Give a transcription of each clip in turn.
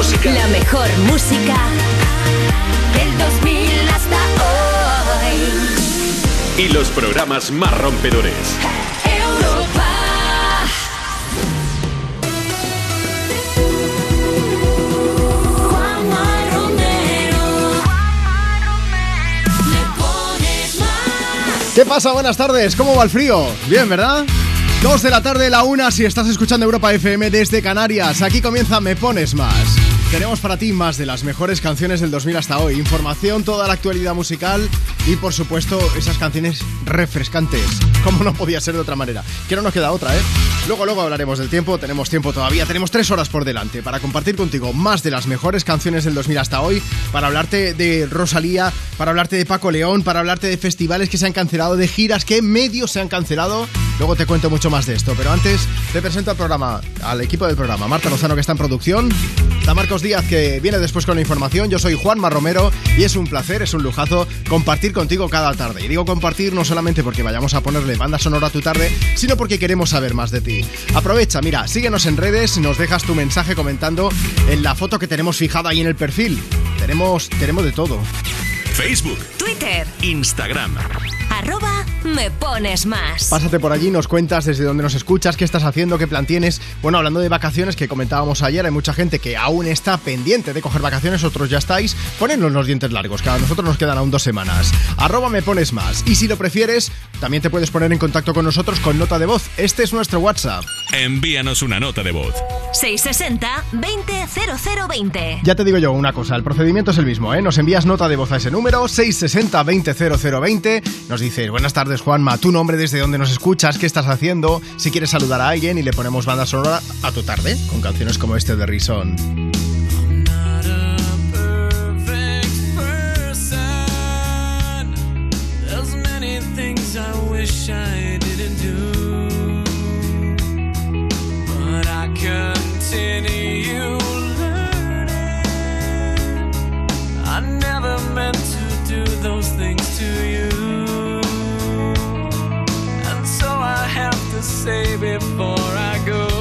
música. La mejor música del 2000 hasta hoy. Y los programas más rompedores. Europa. Juanma Romero. Le pones más. ¿Qué pasa? Buenas tardes. ¿Cómo va el frío? Bien, ¿verdad? Dos de la tarde, la una, si estás escuchando Europa FM desde Canarias. Aquí comienza Me Pones Más. Tenemos para ti más de las mejores canciones del 2000 hasta hoy. Información, toda la actualidad musical y, por supuesto, esas canciones refrescantes. Como no podía ser de otra manera. Que no nos queda otra, ¿eh? Luego, luego hablaremos del tiempo. Tenemos tiempo todavía. Tenemos tres horas por delante para compartir contigo más de las mejores canciones del 2000 hasta hoy. Para hablarte de Rosalía, para hablarte de Paco León, para hablarte de festivales que se han cancelado, de giras que medios se han cancelado. Luego te cuento mucho más de esto. Pero antes te presento al programa, al equipo del programa. Marta Lozano, que está en producción. Está Marcos Díaz, que viene después con la información. Yo soy Juanma Romero y es un placer, es un lujazo compartir contigo cada tarde. Y digo compartir no solamente porque vayamos a ponerle banda sonora a tu tarde, sino porque queremos saber más de ti. Aprovecha, mira, síguenos en redes, nos dejas tu mensaje comentando en la foto que tenemos fijada ahí en el perfil. Tenemos, tenemos de todo. Facebook, Twitter. Instagram. Arroba me pones más. Pásate por allí, nos cuentas desde dónde nos escuchas, qué estás haciendo, qué plan tienes. Bueno, hablando de vacaciones que comentábamos ayer, hay mucha gente que aún está pendiente de coger vacaciones, otros ya estáis. Ponednos los dientes largos, que a nosotros nos quedan aún dos semanas. Arroba me pones más. Y si lo prefieres, también te puedes poner en contacto con nosotros con nota de voz. Este es nuestro WhatsApp. Envíanos una nota de voz. 660 200020. Ya te digo yo una cosa, el procedimiento es el mismo, ¿eh? Nos envías nota de voz a ese número, 660-200020. Nos dices, buenas tardes Juanma, tu nombre, desde dónde nos escuchas, qué estás haciendo, si quieres saludar a alguien y le ponemos banda sonora a tu tarde, con canciones como este de Rison. those things to you, say before I go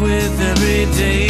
with every day.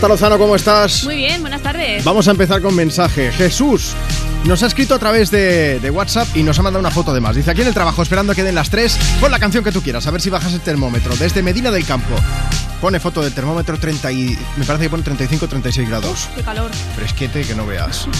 Marta Lozano, ¿cómo estás? Muy bien, buenas tardes. Vamos a empezar con mensaje. Jesús nos ha escrito a través de, de WhatsApp y nos ha mandado una foto de más. Dice, aquí en el trabajo, esperando que den las 3, pon la canción que tú quieras, a ver si bajas el termómetro. Desde Medina del Campo. Pone foto del termómetro 30 y... Me parece que pone 35 36 grados. Qué calor. Fresquete que no veas.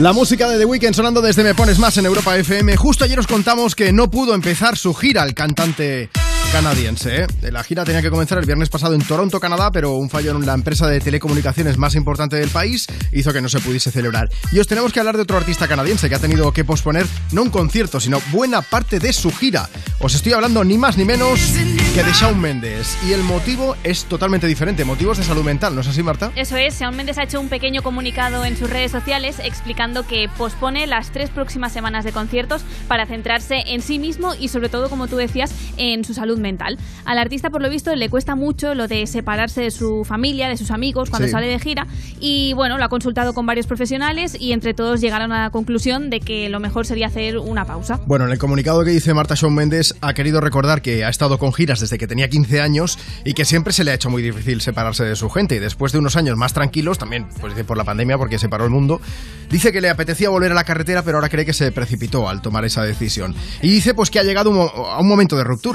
La música de The Weeknd sonando desde Me Pones Más en Europa FM. Justo ayer os contamos que no pudo empezar su gira el cantante canadiense. ¿eh? La gira tenía que comenzar el viernes pasado en Toronto, Canadá, pero un fallo en la empresa de telecomunicaciones más importante del país hizo que no se pudiese celebrar. Y os tenemos que hablar de otro artista canadiense que ha tenido que posponer no un concierto, sino buena parte de su gira. Os estoy hablando ni más ni menos que de Shawn Mendes. Y el motivo es totalmente diferente, motivos de salud mental, ¿no es así, Marta? Eso es, Shawn Mendes ha hecho un pequeño comunicado en sus redes sociales explicando que pospone las tres próximas semanas de conciertos para centrarse en sí mismo y sobre todo, como tú decías, en su salud mental. Al artista, por lo visto, le cuesta mucho lo de separarse de su familia, de sus amigos, cuando Sí. sale de gira. Y bueno, lo ha consultado con varios profesionales y entre todos llegaron a la conclusión de que lo mejor sería hacer una pausa. Bueno, en el comunicado que dice Marta Shawn Mendes ha querido recordar que ha estado con giras desde que tenía 15 años y que siempre se le ha hecho muy difícil separarse de su gente. Y después de unos años más tranquilos, también pues, por la pandemia, porque se paró el mundo, dice que le apetecía volver a la carretera, pero ahora cree que se precipitó al tomar esa decisión. Y dice pues que ha llegado a un momento de ruptura.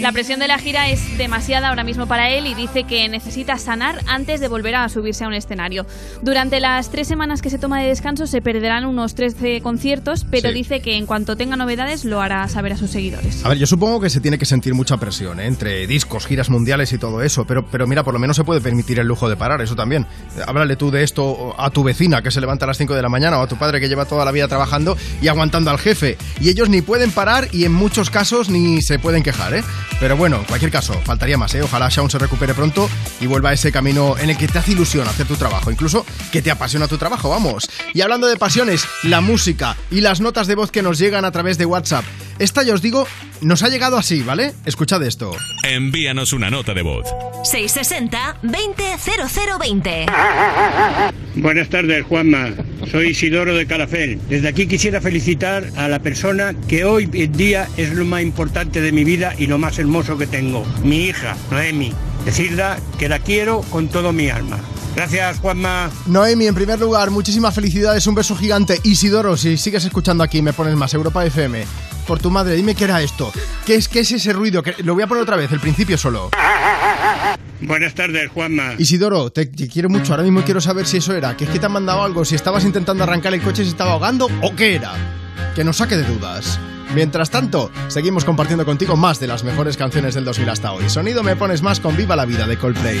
La presión de la gira es demasiada ahora mismo para él y dice que necesita sanar antes de volver a subirse a un escenario. Durante las tres semanas que se toma de descanso se perderán unos 13 conciertos, pero Sí. dice que en cuanto tenga novedades lo hará saber a sus seguidores. A ver, yo supongo que se tiene que sentir mucha presión, ¿eh? entre discos, giras mundiales y todo eso, pero, pero mira, por lo menos se puede permitir el lujo de parar, eso también. Háblale tú de esto a tu vecina que se levanta a las 5 de la mañana o a tu padre que lleva toda la vida trabajando y aguantando al jefe. Y ellos ni pueden parar y en muchos casos ni se pueden quejar, ¿eh? Pero bueno, en cualquier caso, faltaría más, ¿eh? Ojalá Shaun se recupere pronto y vuelva a ese camino en el que te hace ilusión hacer tu trabajo, incluso que te apasiona tu trabajo, vamos. Y hablando de pasiones, la música y las notas de voz que nos llegan a través de WhatsApp. Esta, ya os digo, nos ha llegado así, ¿vale? Escuchad esto. Envíanos una nota de voz. 660 200020. Buenas tardes, Juanma. Soy Isidoro de Calafel. Desde aquí quisiera felicitar a la persona que hoy en día es lo más importante de mi vida y lo más hermoso que tengo. Mi hija, Noemi. Decirla que la quiero con todo mi alma. Gracias, Juanma. Noemi, en primer lugar, muchísimas felicidades, un beso gigante. Isidoro, si sigues escuchando aquí, me pones más Europa FM. Por tu madre, dime qué era esto. ¿Qué es, qué es ese ruido? Lo voy a poner otra vez, el principio solo. Buenas tardes, Juanma. Isidoro, te, te quiero mucho. Ahora mismo quiero saber si eso era. Que es que te han mandado algo, si estabas intentando arrancar el coche y se estaba ahogando o qué era. Que nos saque de dudas. Mientras tanto, seguimos compartiendo contigo más de las mejores canciones del 2000 hasta hoy. Sonido me pones más con Viva la Vida de Coldplay.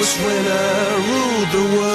was when I ruled the world.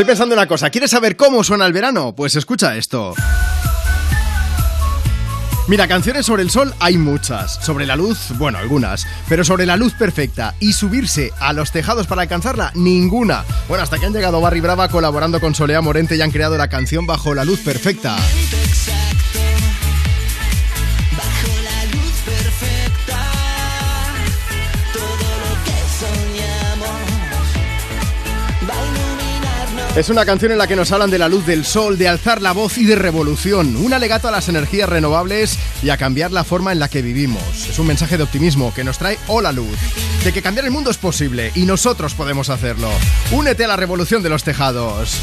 Estoy pensando una cosa, ¿quieres saber cómo suena el verano? Pues escucha esto. Mira, canciones sobre el sol hay muchas, sobre la luz, bueno, algunas, pero sobre la luz perfecta y subirse a los tejados para alcanzarla, ninguna. Bueno, hasta que han llegado Barry Brava colaborando con Solea Morente y han creado la canción Bajo la luz perfecta. Es una canción en la que nos hablan de la luz del sol, de alzar la voz y de revolución, un alegato a las energías renovables y a cambiar la forma en la que vivimos. Es un mensaje de optimismo que nos trae Hola Luz, de que cambiar el mundo es posible y nosotros podemos hacerlo. Únete a la revolución de los tejados.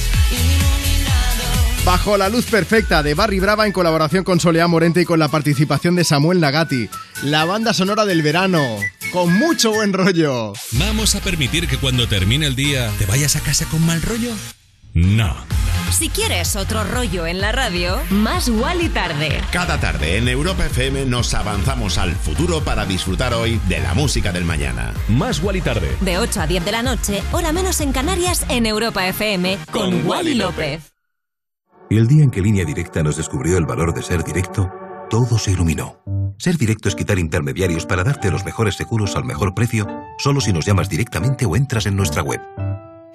Bajo la luz perfecta de Barry Brava en colaboración con Soleá Morente y con la participación de Samuel Nagati. La banda sonora del verano, con mucho buen rollo. ¿Vamos a permitir que cuando termine el día te vayas a casa con mal rollo? No. Si quieres otro rollo en la radio, más y tarde. Cada tarde en Europa FM nos avanzamos al futuro para disfrutar hoy de la música del mañana. Más y tarde. De 8 a 10 de la noche, hora menos en Canarias, en Europa FM, con, Wally López. El día en que Línea Directa nos descubrió el valor de ser directo, todo se iluminó. Ser directo es quitar intermediarios para darte los mejores seguros al mejor precio, solo si nos llamas directamente o entras en nuestra web.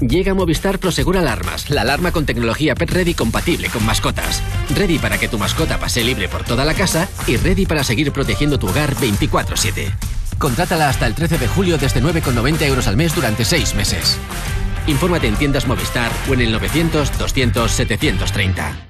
Llega Movistar Prosegur Alarmas, la alarma con tecnología Pet Ready compatible con mascotas. Ready para que tu mascota pase libre por toda la casa y ready para seguir protegiendo tu hogar 24/7. Contrátala hasta el 13 de julio desde 9,90 euros al mes durante 6 meses. Infórmate en tiendas Movistar o en el 900 200 730.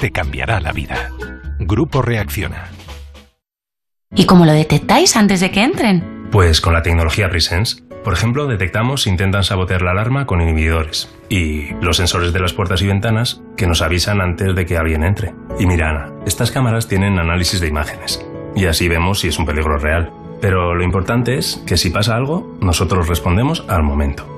Te cambiará la vida. Grupo Reacciona. ¿Y cómo lo detectáis antes de que entren? Pues con la tecnología Presence. Por ejemplo, detectamos si intentan sabotear la alarma con inhibidores y los sensores de las puertas y ventanas que nos avisan antes de que alguien entre. Y mira, Ana, estas cámaras tienen análisis de imágenes y así vemos si es un peligro real. Pero lo importante es que si pasa algo, nosotros respondemos al momento.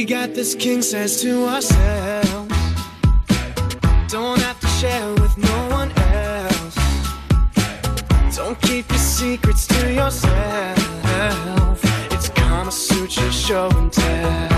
We got this king says to ourselves. Don't have to share with no one else. Don't keep your secrets to yourself. It's Kama Sutra show and tell.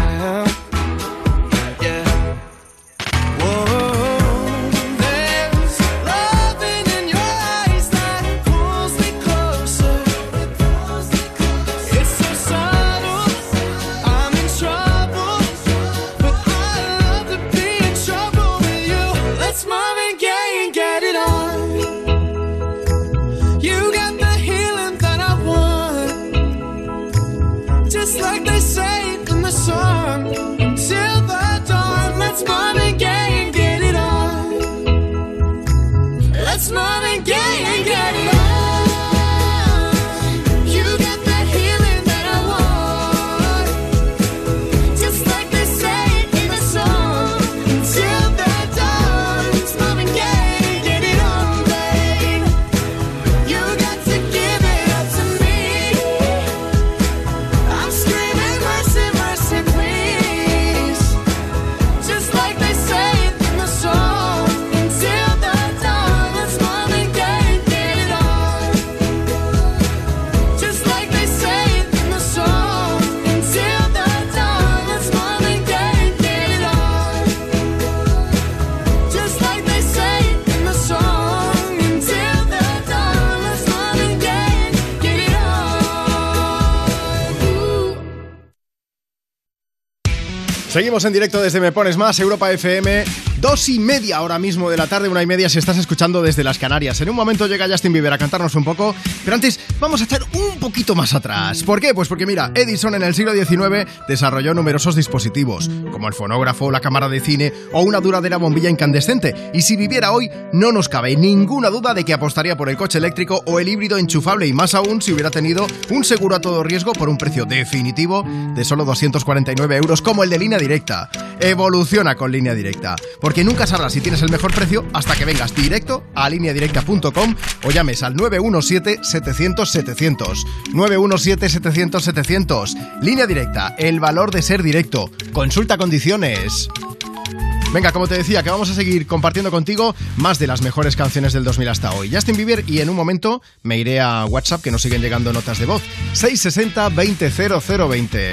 Seguimos en directo desde Me Pones Más, Europa FM. Dos y media ahora mismo de la tarde, una y media si estás escuchando desde las Canarias. En un momento llega Justin Bieber a cantarnos un poco, pero antes vamos a echar un poquito más atrás. ¿Por qué? Pues porque mira, Edison en el siglo XIX desarrolló numerosos dispositivos, como el fonógrafo, la cámara de cine o una duradera bombilla incandescente. Y si viviera hoy, no nos cabe ninguna duda de que apostaría por el coche eléctrico o el híbrido enchufable y más aún si hubiera tenido un seguro a todo riesgo por un precio definitivo de solo 249 euros como el de línea directa. Evoluciona con línea directa, porque nunca sabrás si tienes el mejor precio hasta que vengas directo a lineadirecta.com o llames al 917-700-700. 917-700-700. Línea directa, el valor de ser directo. Consulta condiciones. Venga, como te decía, que vamos a seguir compartiendo contigo más de las mejores canciones del 2000 hasta hoy. Justin Bieber y en un momento me iré a WhatsApp que nos siguen llegando notas de voz. 660 200020.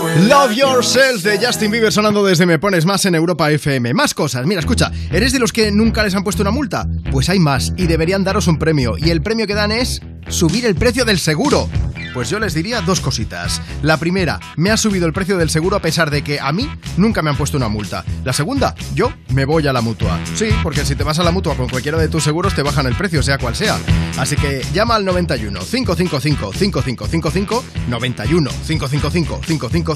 Love Yourself de Justin Bieber sonando desde Me Pones Más en Europa FM. Más cosas. Mira, escucha, ¿eres de los que nunca les han puesto una multa? Pues hay más y deberían daros un premio. Y el premio que dan es subir el precio del seguro. Pues yo les diría dos cositas. La primera, me ha subido el precio del seguro a pesar de que a mí nunca me han puesto una multa. La segunda, yo me voy a la mutua. Sí, porque si te vas a la mutua con cualquiera de tus seguros te bajan el precio, sea cual sea. Así que llama al 91 555 5555 91 555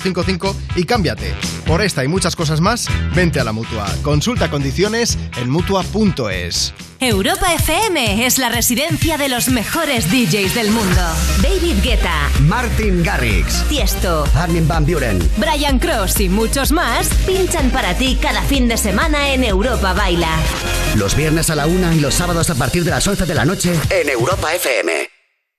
5555 y cámbiate. Por esta y muchas cosas más, vente a la mutua. Consulta condiciones en mutua.es. Europa FM es la residencia de los mejores DJs del mundo. David Guetta, Martin Garrix, Tiesto, Armin Van Buren, Brian Cross y muchos más pinchan para ti cada fin de semana en Europa Baila. Los viernes a la una y los sábados a partir de las 11 de la noche en Europa FM.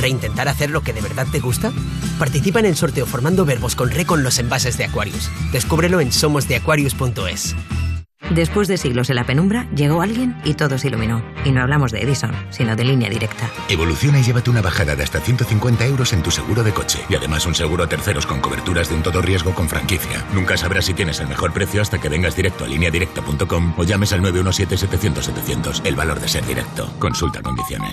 ¿Reintentar hacer lo que de verdad te gusta? Participa en el sorteo formando verbos con re con los envases de Aquarius. Descúbrelo en somosdeaquarius.es. Después de siglos en la penumbra, llegó alguien y todo se iluminó. Y no hablamos de Edison, sino de línea directa. Evoluciona y llévate una bajada de hasta 150 euros en tu seguro de coche. Y además un seguro a terceros con coberturas de un todo riesgo con franquicia. Nunca sabrás si tienes el mejor precio hasta que vengas directo a lineadirecta.com o llames al 917-700-700. El valor de ser directo. Consulta condiciones.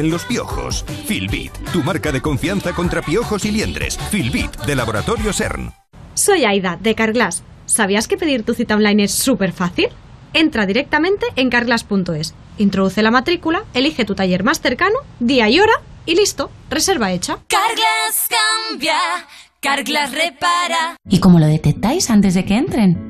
Vuelven los piojos. Filbit, tu marca de confianza contra piojos y liendres. Filbit, de Laboratorio CERN. Soy Aida, de Carglass. ¿Sabías que pedir tu cita online es súper fácil? Entra directamente en carglass.es, introduce la matrícula, elige tu taller más cercano, día y hora y listo, reserva hecha. Carglass cambia, Carglass repara. ¿Y cómo lo detectáis antes de que entren?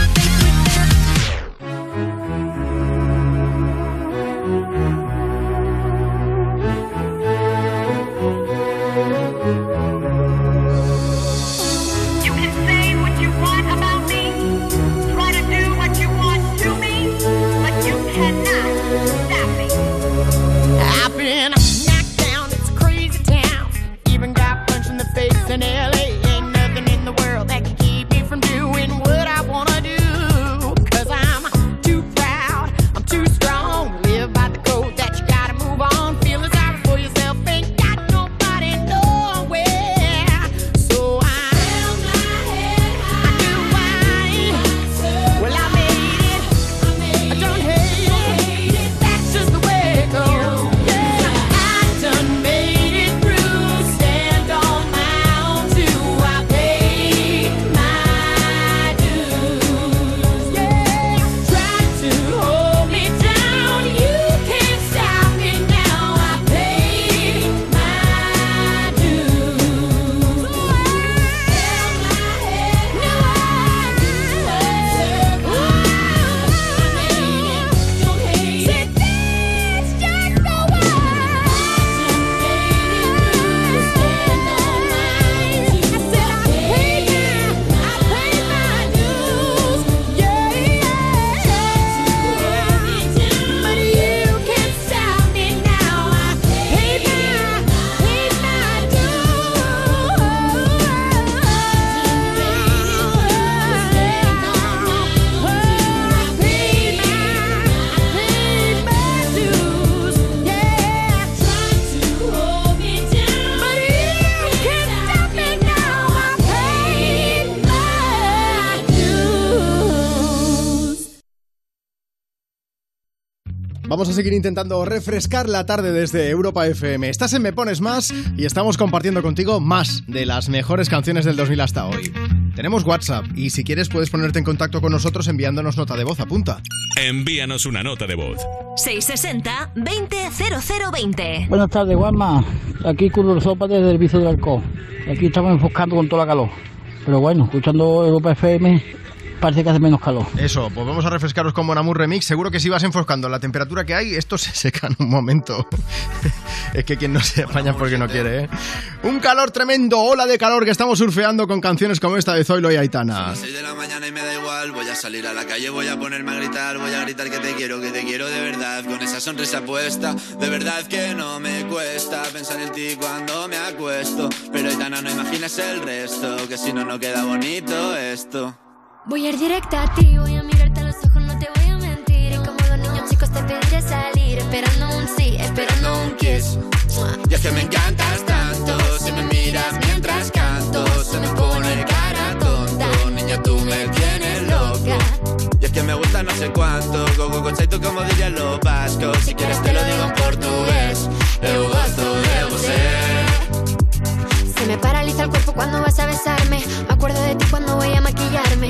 Vamos a seguir intentando refrescar la tarde desde Europa FM. Estás en Me Pones Más y estamos compartiendo contigo más de las mejores canciones del 2000 hasta hoy. Tenemos WhatsApp y si quieres puedes ponerte en contacto con nosotros enviándonos nota de voz. Apunta. Envíanos una nota de voz. 660 200020. Buenas tardes, Juanma. Aquí Curro Sopa desde el Vicio del Alcohol. Aquí estamos enfocando con toda la calor. Pero bueno, escuchando Europa FM parece que hace menos calor. Eso, pues vamos a refrescaros con Monamur Remix. Seguro que si vas enfoscando la temperatura que hay, esto se seca en un momento. es que quien no se apaña porque no quiere, ¿eh? Un calor tremendo, ola de calor que estamos surfeando con canciones como esta de Zoilo y Aitana. 6 de la mañana y me da igual, voy a salir a la calle, voy a ponerme a gritar, voy a gritar que te quiero, que te quiero de verdad, con esa sonrisa puesta, de verdad que no me cuesta pensar en ti cuando me acuesto, pero Aitana no imaginas el resto, que si no no queda bonito esto. Voy a ir directa a ti, voy a mirarte a los ojos, no te voy a mentir. Y como los niños chicos te pediré salir, esperando un sí, esperando un kiss. Y es que me encantas tanto, si me miras mientras canto, se me pone cara tonta. Niña, tú me tienes loca. Y es que me gusta no sé cuánto, go, go, concepto como dirían los vascos. Si quieres te lo digo en portugués, eu gosto de você. Se me paraliza el cuerpo cuando vas a besarme, me acuerdo de ti cuando voy a maquillarme.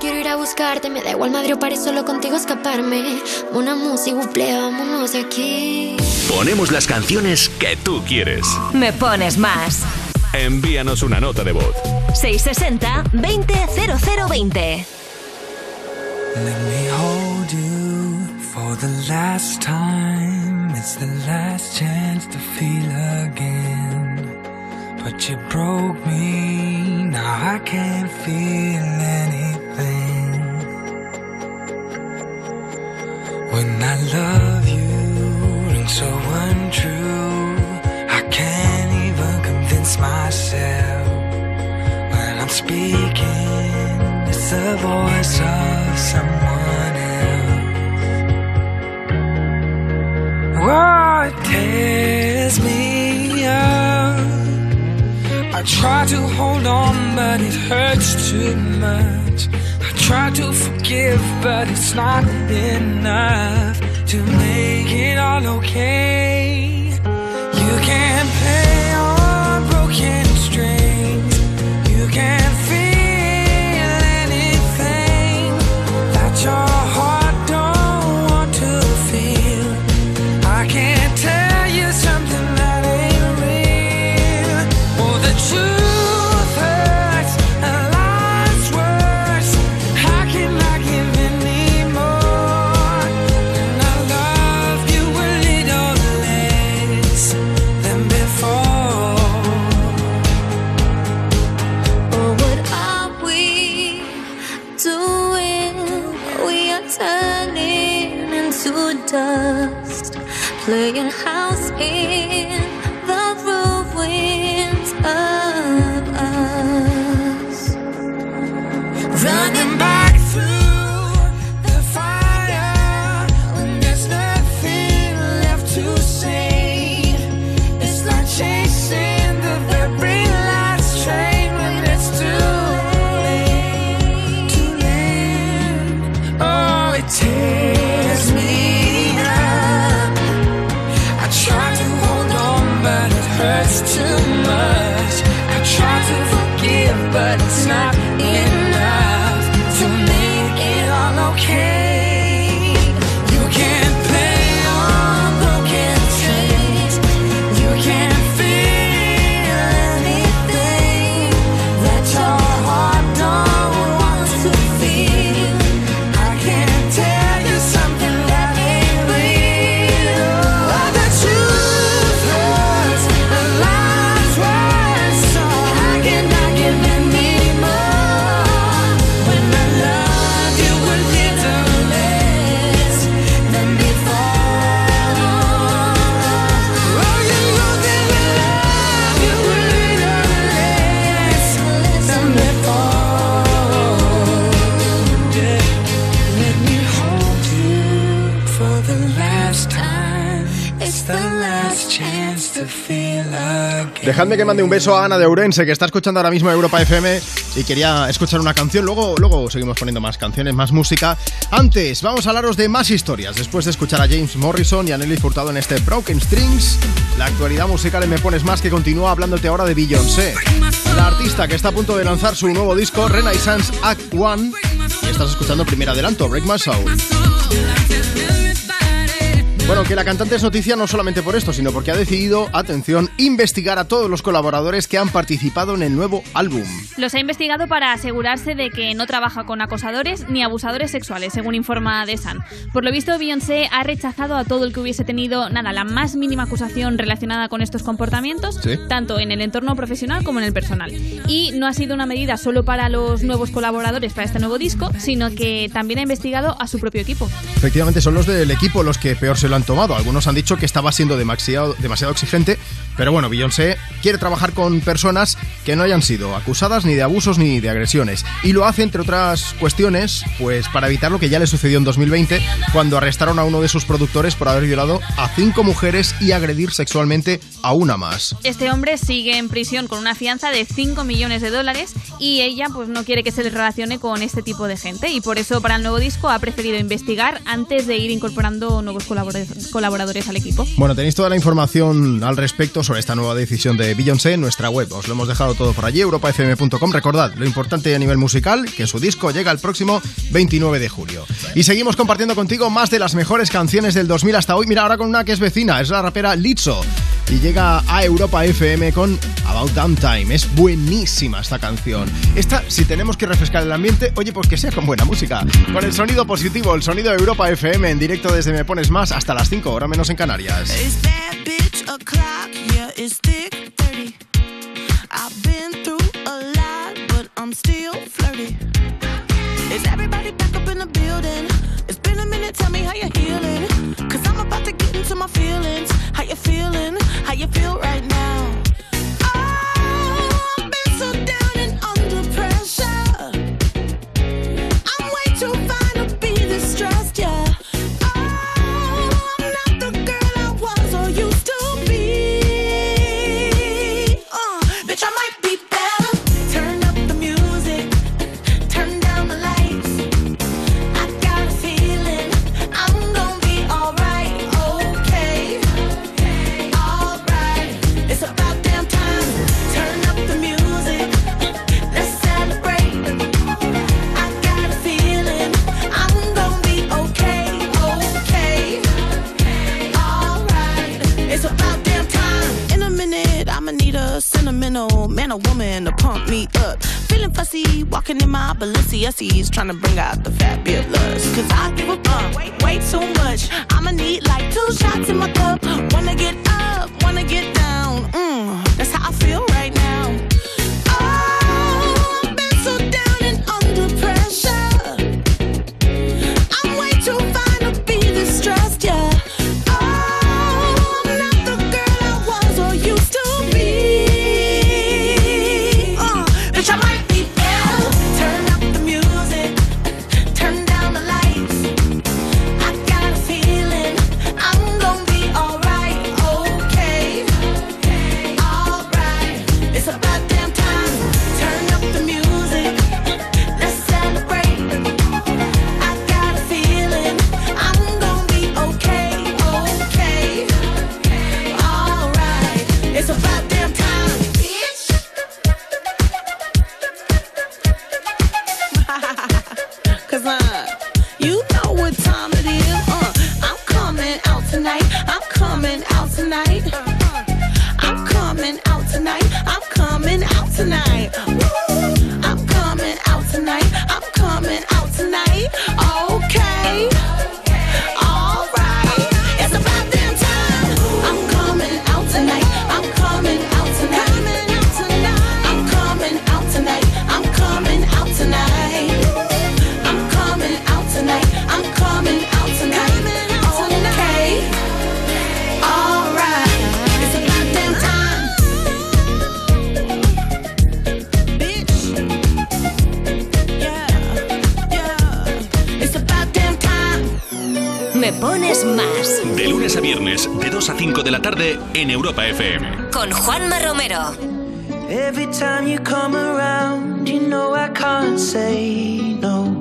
Quiero ir a buscarte. Me da igual Madrid o París, solo contigo escaparme. Una música, buple, vámonos de aquí. Ponemos las canciones que tú quieres. Me pones más. Envíanos una nota de voz. 660 200020. Let me hold you for the last time. It's the last chance to feel again. But you broke me, now I can't feel anything. When I love you, rings so untrue. I can't even convince myself when I'm speaking. It's the voice of someone else. Oh, it tears me up. I try to hold on, but it hurts too much. Try to forgive, but it's not enough to make it all okay. You can't Dejadme que mande un beso a Ana de Ourense, que está escuchando ahora mismo Europa FM y quería escuchar una canción. Luego, luego seguimos poniendo más canciones, más música. Antes, vamos a hablaros de más historias. Después de escuchar a James Morrison y a Nelly Furtado en este Broken Strings, la actualidad musical en Me Pones Más que continúa hablándote ahora de Beyoncé. La artista que está a punto de lanzar su nuevo disco, Renaissance Act One. Y estás escuchando el primer adelanto, Break My Soul. Bueno, que la cantante es noticia no solamente por esto, sino porque ha decidido, atención, investigar a todos los colaboradores que han participado en el nuevo álbum. Los ha investigado para asegurarse de que no trabaja con acosadores ni abusadores sexuales, según informa The Sun. Por lo visto, Beyoncé ha rechazado a todo el que hubiese tenido, nada, la más mínima acusación relacionada con estos comportamientos, Sí. tanto en el entorno profesional como en el personal. Y no ha sido una medida solo para los nuevos colaboradores para este nuevo disco, sino que también ha investigado a su propio equipo. Efectivamente, son los del equipo los que peor se lo han tomado. Algunos han dicho que estaba siendo demasiado, demasiado exigente, pero bueno, Beyoncé quiere trabajar con personas que no hayan sido acusadas ni de abusos ni de agresiones. Y lo hace, entre otras cuestiones, pues para evitar lo que ya le sucedió en 2020, cuando arrestaron a uno de sus productores por haber violado a cinco mujeres y agredir sexualmente a una más. Este hombre sigue en prisión con una fianza de 5 millones de dólares y ella pues no quiere que se le relacione con este tipo de gente y por eso para el nuevo disco ha preferido investigar antes de ir incorporando nuevos colaboradores, colaboradores al equipo. Bueno, tenéis toda la información al respecto sobre esta nueva decisión de Beyoncé en nuestra web. Os lo hemos dejado todo por allí, europafm.com. Recordad, lo importante a nivel musical, que su disco llega el próximo 29 de julio. Y seguimos compartiendo contigo más de las mejores canciones del 2000 hasta hoy. Mira, ahora con una que es vecina, es la rapera Lizzo. Y llega a Europa FM con About Damn Time. Es buenísima esta canción. Esta, si tenemos que refrescar el ambiente, oye, pues que sea con buena música. Con el sonido positivo, el sonido de Europa FM en directo desde Me Pones Más hasta las 5, hora menos en Canarias. It's thick 30. I've been through a lot, but I'm still flirty. Is everybody back up in the building? It's been a minute, tell me how you're I'm about to get into my feelings. How you feeling? How you feel right now? Sentimental man or woman to pump me up. Feeling fussy, walking in my Balenciennes, trying to bring out the fabulous. Cause I give a fuck way, way too much. I'ma need like two shots in my cup. Wanna get up, wanna get down. Mm, that's how I feel right now. Oh, I've been so down and under pressure. Coming out tonight. I'm coming out tonight. 2 a 5 de la tarde en Europa FM. Con Juanma Romero. Every time you come around, you know I can't say no.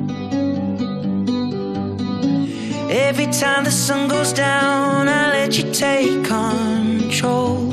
Every time the sun goes down, I let you take control.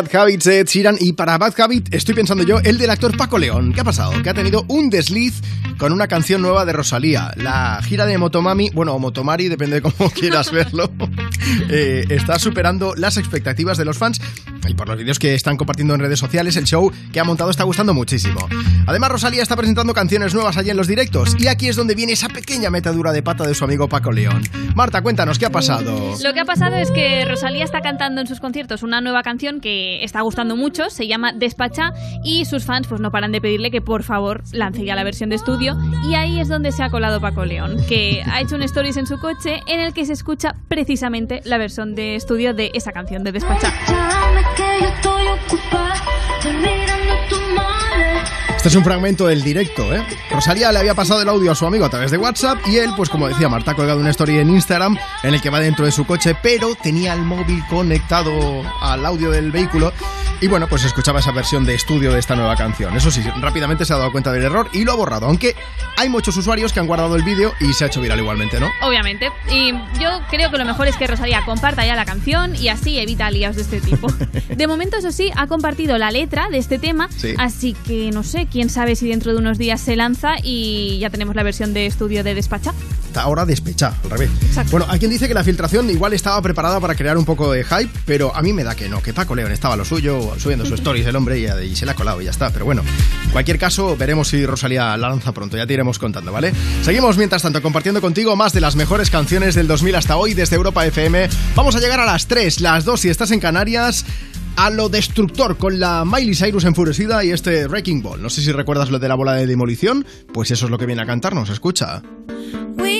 Bad Habits de Ed Sheeran y para Bad Habit estoy pensando yo el del actor Paco León. ¿Qué ha pasado? Que ha tenido un desliz con una canción nueva de Rosalía. La gira de Motomami, bueno, o Motomari, depende de cómo quieras verlo, eh, está superando las expectativas de los fans y por los vídeos que están compartiendo en redes sociales, el show que ha montado está gustando muchísimo. Además, Rosalía está presentando canciones nuevas allí en los directos y aquí es donde viene esa pequeña metadura de pata de su amigo Paco León. Marta, cuéntanos, ¿qué ha pasado? Lo que ha pasado es que Rosalía está cantando en sus conciertos una nueva canción que está gustando mucho, se llama Despacha y sus fans pues no paran de pedirle que por favor lance ya la versión de estudio y ahí es donde se ha colado Paco León, que ha hecho un stories en su coche en el que se escucha precisamente la versión de estudio de esa canción de Despacha. Este es un fragmento del directo, ¿eh? Rosalía le había pasado el audio a su amigo a través de WhatsApp y él, pues como decía Marta, ha colgado una story en Instagram en el que va dentro de su coche, pero tenía el móvil conectado al audio del vehículo Y bueno, pues escuchaba esa versión de estudio de esta nueva canción. Eso sí, rápidamente se ha dado cuenta del error y lo ha borrado. Aunque hay muchos usuarios que han guardado el vídeo y se ha hecho viral igualmente, ¿no? Obviamente. Y yo creo que lo mejor es que Rosalía comparta ya la canción y así evita líos de este tipo. De momento, eso sí, ha compartido la letra de este tema, Sí. así que no sé, quién sabe si dentro de unos días se lanza y ya tenemos la versión de estudio de Despacha. Está ahora despecha, al revés. Bueno, hay quien dice que la filtración igual estaba preparada para crear un poco de hype, pero a mí me da que no, que Paco León estaba a lo suyo, subiendo sus stories el hombre y, y se le ha colado y ya está. Pero bueno, en cualquier caso, veremos si Rosalía la lanza pronto, ya te iremos contando, ¿vale? Seguimos mientras tanto compartiendo contigo más de las mejores canciones del 2000 hasta hoy desde Europa FM. Vamos a llegar a las 3, las 2 si estás en Canarias. A lo destructor con la Miley Cyrus enfurecida y este Wrecking Ball. No sé si recuerdas lo de la bola de demolición, pues eso es lo que viene a cantarnos, escucha. We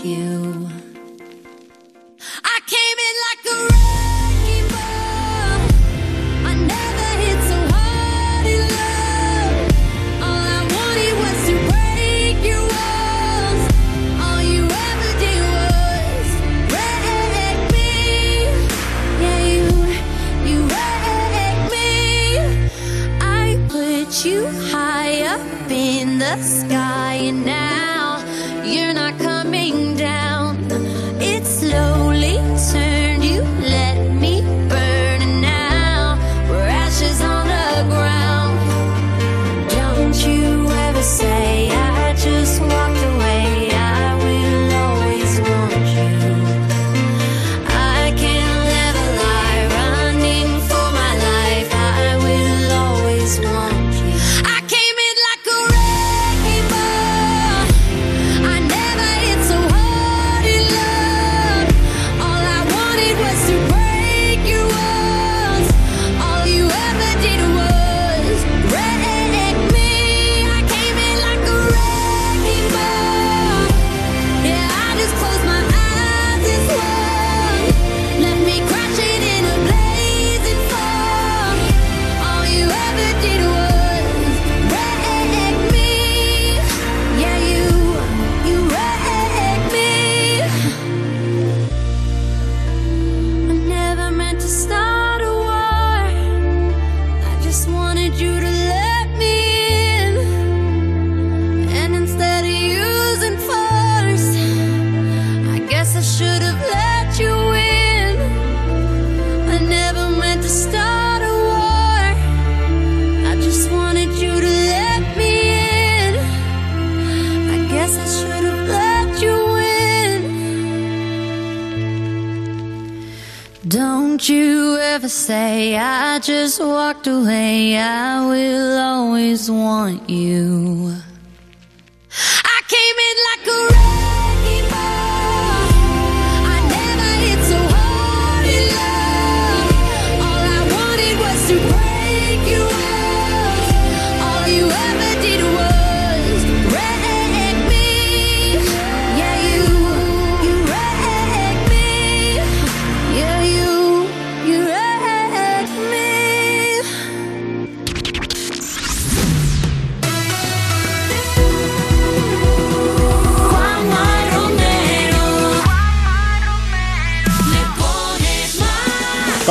You ever did was wake me. Yeah, you wake me. I put you high up in the sky, and now you ever say I just walked away. I will always want you. I came in like a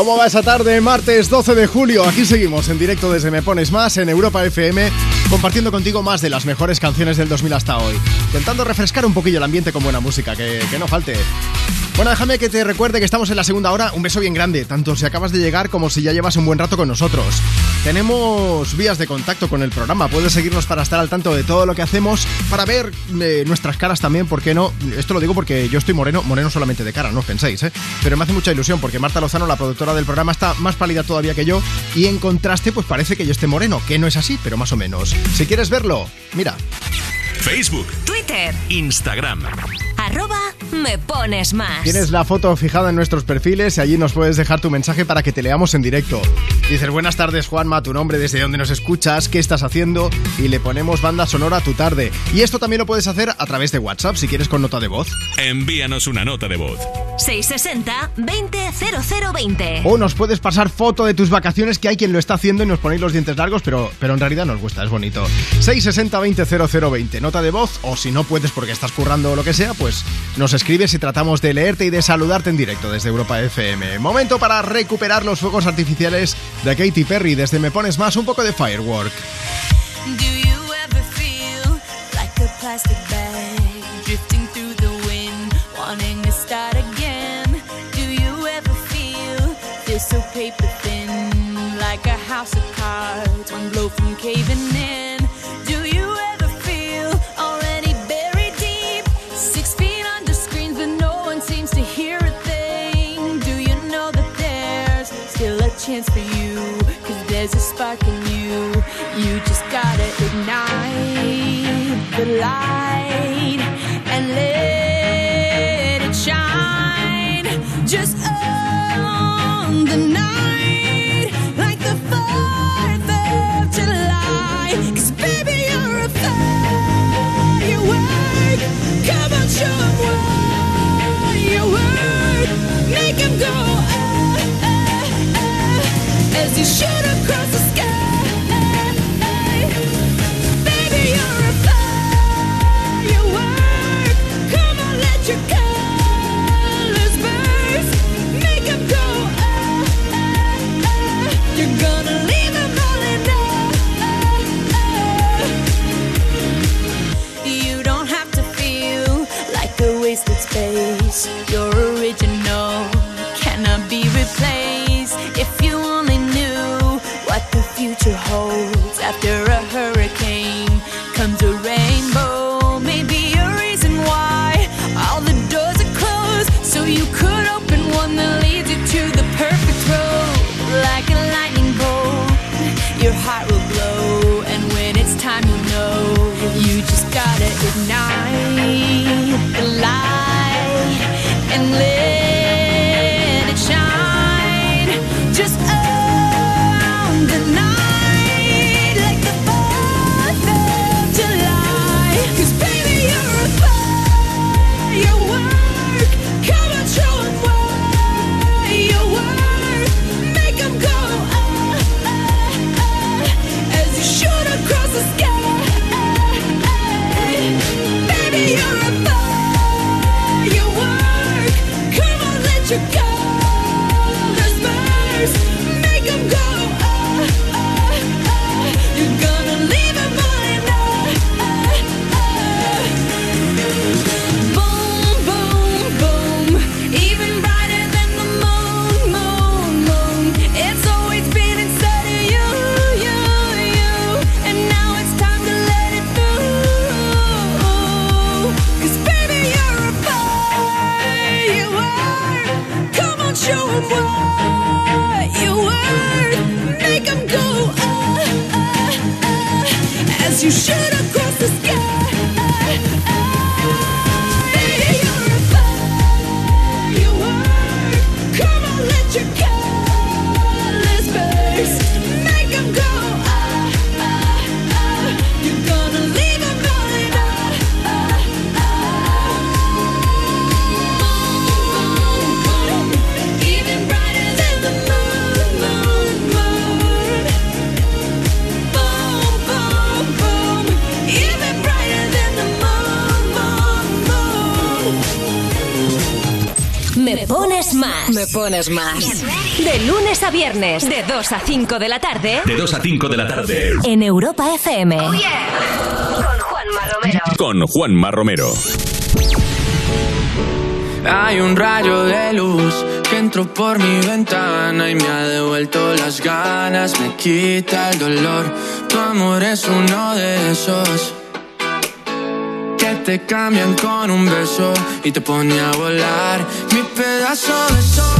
¿Cómo va esa tarde? Martes 12 de julio. Aquí seguimos en directo desde Me Pones Más en Europa FM, compartiendo contigo más de las mejores canciones del 2000 hasta hoy. Intentando refrescar un poquillo el ambiente con buena música, que, que no falte. Bueno, déjame que te recuerde que estamos en la segunda hora. Un beso bien grande, tanto si acabas de llegar como si ya llevas un buen rato con nosotros. Tenemos vías de contacto con el programa. Puedes seguirnos para estar al tanto de todo lo que hacemos, para ver eh, nuestras caras también, ¿por qué no? Esto lo digo porque yo estoy moreno, moreno solamente de cara, no os penséis, ¿eh? Pero me hace mucha ilusión porque Marta Lozano, la productora del programa, está más pálida todavía que yo y en contraste, pues parece que yo esté moreno, que no es así, pero más o menos. Si quieres verlo, mira. Facebook, Twitter, Instagram, arroba me pones más. Tienes la foto fijada en nuestros perfiles y allí nos puedes dejar tu mensaje para que te leamos en directo. Dices, buenas tardes Juanma, tu nombre, desde dónde nos escuchas, qué estás haciendo y le ponemos banda sonora a tu tarde. Y esto también lo puedes hacer a través de WhatsApp si quieres con nota de voz. Envíanos una nota de voz. 660 200020. O nos puedes pasar foto de tus vacaciones, que hay quien lo está haciendo y nos ponéis los dientes largos, pero, pero en realidad nos gusta, es bonito. 660-200020, nota de voz, o si no puedes porque estás currando o lo que sea, pues nos escribes y tratamos de leerte y de saludarte en directo desde Europa FM. Momento para recuperar los fuegos artificiales de Katy Perry. Desde Me Pones Más, un poco de firework. So paper thin, like a house of cards, one blow from caving in? Chance for you? Cause there's a spark in you. You just gotta ignite the light and let it shine. Just on the night, Más. De lunes a viernes, de 2 a 5 de la tarde. De 2 a 5 de la tarde. En Europa FM. Con Juanma Romero. Con Juanma Romero. Hay un rayo de luz que entró por mi ventana y me ha devuelto las ganas, me quita el dolor. Tu amor es uno de esos que te cambian con un beso y te pone a volar. Mi pedazo de sol,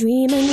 dreaming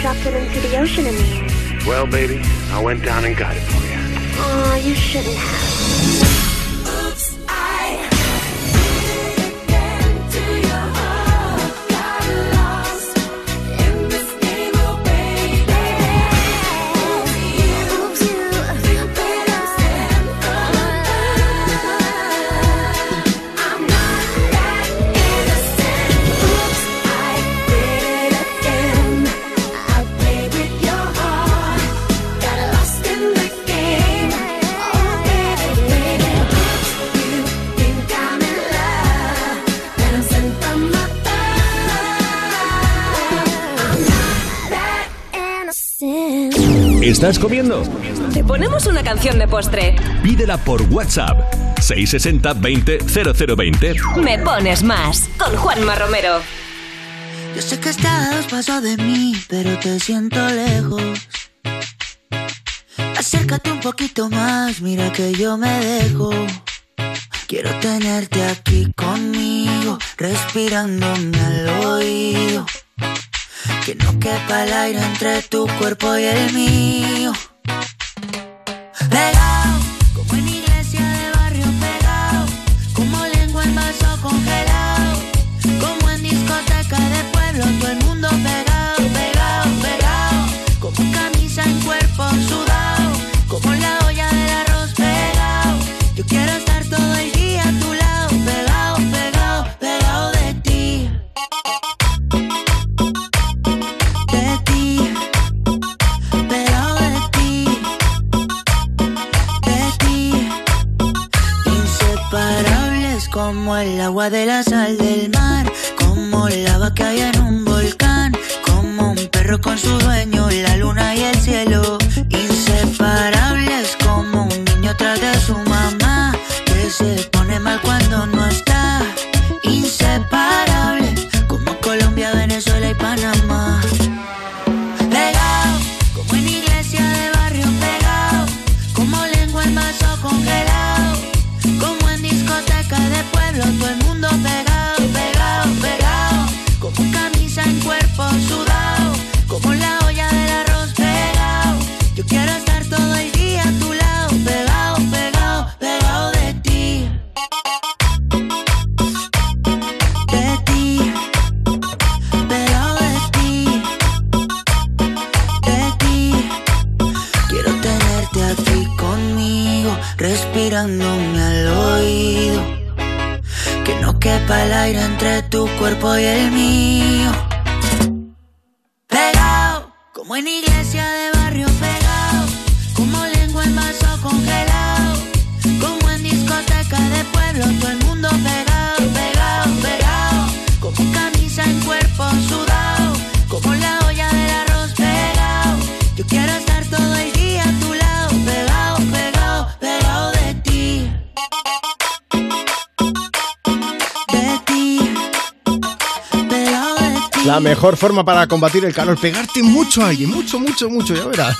dropped it into the ocean in the air. Well, baby, I went down and got it for you. Aw, oh, you shouldn't have. estás comiendo? Te ponemos una canción de postre. Pídela por WhatsApp. 660 20 0020. Me pones más. Con Juanma Romero. Yo sé que estás paso de mí, pero te siento lejos. Acércate un poquito más, mira que yo me dejo. Quiero tenerte aquí conmigo, respirándome al oído que no quepa el aire entre tu cuerpo y el mío. Tu cuerpo y el mío. Mejor forma para combatir el calor, pegarte mucho a alguien, mucho, mucho, mucho, ya verás.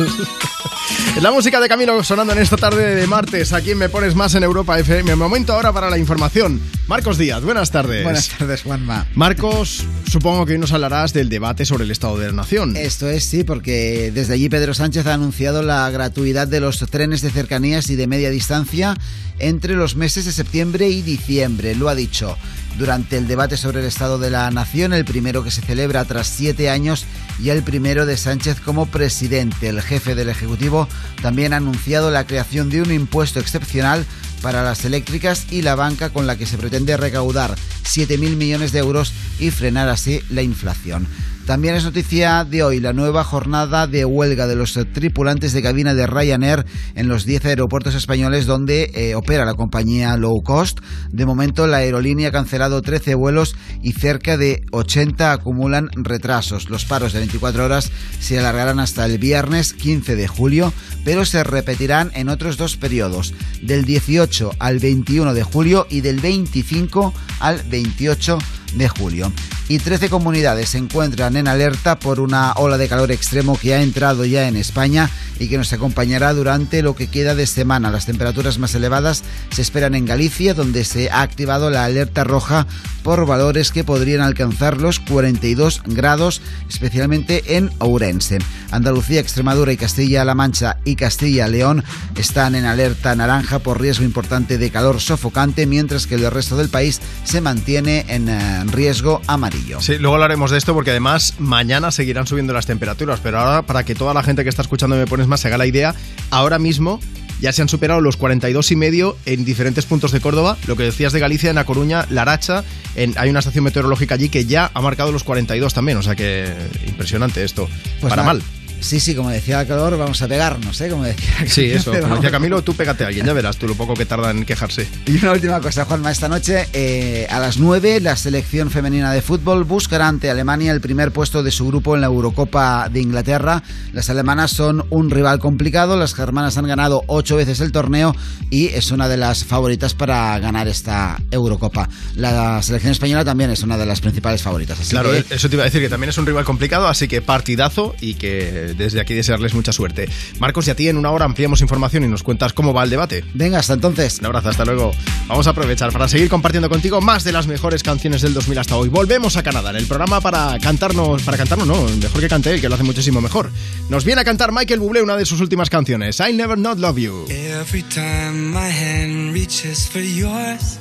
La música de Camilo sonando en esta tarde de martes. Aquí en Me Pones Más en Europa FM. Momento ahora para la información. Marcos Díaz, buenas tardes. Buenas tardes, Juanma. Marcos, supongo que hoy nos hablarás del debate sobre el Estado de la Nación. Esto es, sí, porque desde allí Pedro Sánchez ha anunciado la gratuidad de los trenes de cercanías y de media distancia entre los meses de septiembre y diciembre. Lo ha dicho durante el debate sobre el Estado de la Nación, el primero que se celebra tras siete años y el primero de Sánchez como presidente. El jefe del Ejecutivo también ha anunciado la creación de un impuesto excepcional para las eléctricas y la banca con la que se pretende recaudar 7.000 millones de euros y frenar así la inflación. También es noticia de hoy la nueva jornada de huelga de los tripulantes de cabina de Ryanair en los 10 aeropuertos españoles donde eh, opera la compañía low cost. De momento la aerolínea ha cancelado 13 vuelos y cerca de 80 acumulan retrasos. Los paros de 24 horas se alargarán hasta el viernes 15 de julio, pero se repetirán en otros dos periodos, del 18 al 21 de julio y del 25 al 28 de julio. Y 13 comunidades se encuentran en alerta por una ola de calor extremo que ha entrado ya en España y que nos acompañará durante lo que queda de semana. Las temperaturas más elevadas se esperan en Galicia, donde se ha activado la alerta roja por valores que podrían alcanzar los 42 grados, especialmente en Ourense. Andalucía, Extremadura y Castilla-La Mancha y Castilla-León están en alerta naranja por riesgo importante de calor sofocante, mientras que el resto del país se mantiene en eh, riesgo amarillo. Sí, luego hablaremos de esto porque además mañana seguirán subiendo las temperaturas, pero ahora para que toda la gente que está escuchando Me Pones Más se haga la idea, ahora mismo ya se han superado los 42 y medio en diferentes puntos de Córdoba. Lo que decías de Galicia, en A Coruña, Laracha, en, hay una estación meteorológica allí que ya ha marcado los 42 también. O sea que impresionante esto. Pues Para nada, mal. Sí, sí, como decía Calor, vamos a pegarnos, ¿eh? Como decía Sí, eso. Como decía. Camilo, tú pégate a alguien, ya verás tú lo poco que tarda en quejarse. Y una última cosa, Juanma, esta noche eh, a las 9 la selección femenina de fútbol buscará ante Alemania el primer puesto de su grupo en la Eurocopa de Inglaterra. Las alemanas son un rival complicado, las germanas han ganado ocho veces el torneo y es una de las favoritas para ganar esta Eurocopa. La selección española también es una de las principales favoritas. Así Claro, que eso te iba a decir que también es un rival complicado, así que partidazo y que desde aquí desearles mucha suerte. Marcos, y a ti en una hora ampliamos información y nos cuentas cómo va el debate. Venga, hasta entonces. Un abrazo, hasta luego. Vamos a aprovechar para seguir compartiendo contigo más de las mejores canciones del 2000 hasta hoy. Volvemos a Canadá, en el programa para cantarnos, para cantarnos, no, mejor que cante él, que lo hace muchísimo mejor. Nos viene a cantar Michael Bublé una de sus últimas canciones, I Never Not Love You. Every time my hand reaches for yours,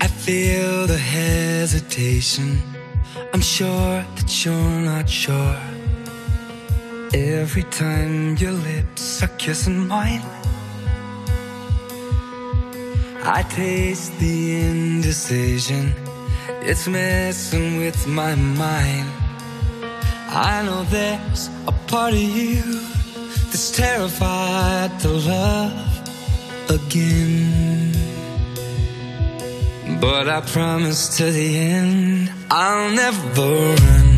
I feel the hesitation. I'm sure that you're not sure. Every time your lips are kissing mine, I taste the indecision. It's messing with my mind. I know there's a part of you that's terrified to love again. But I promise to the end, I'll never run,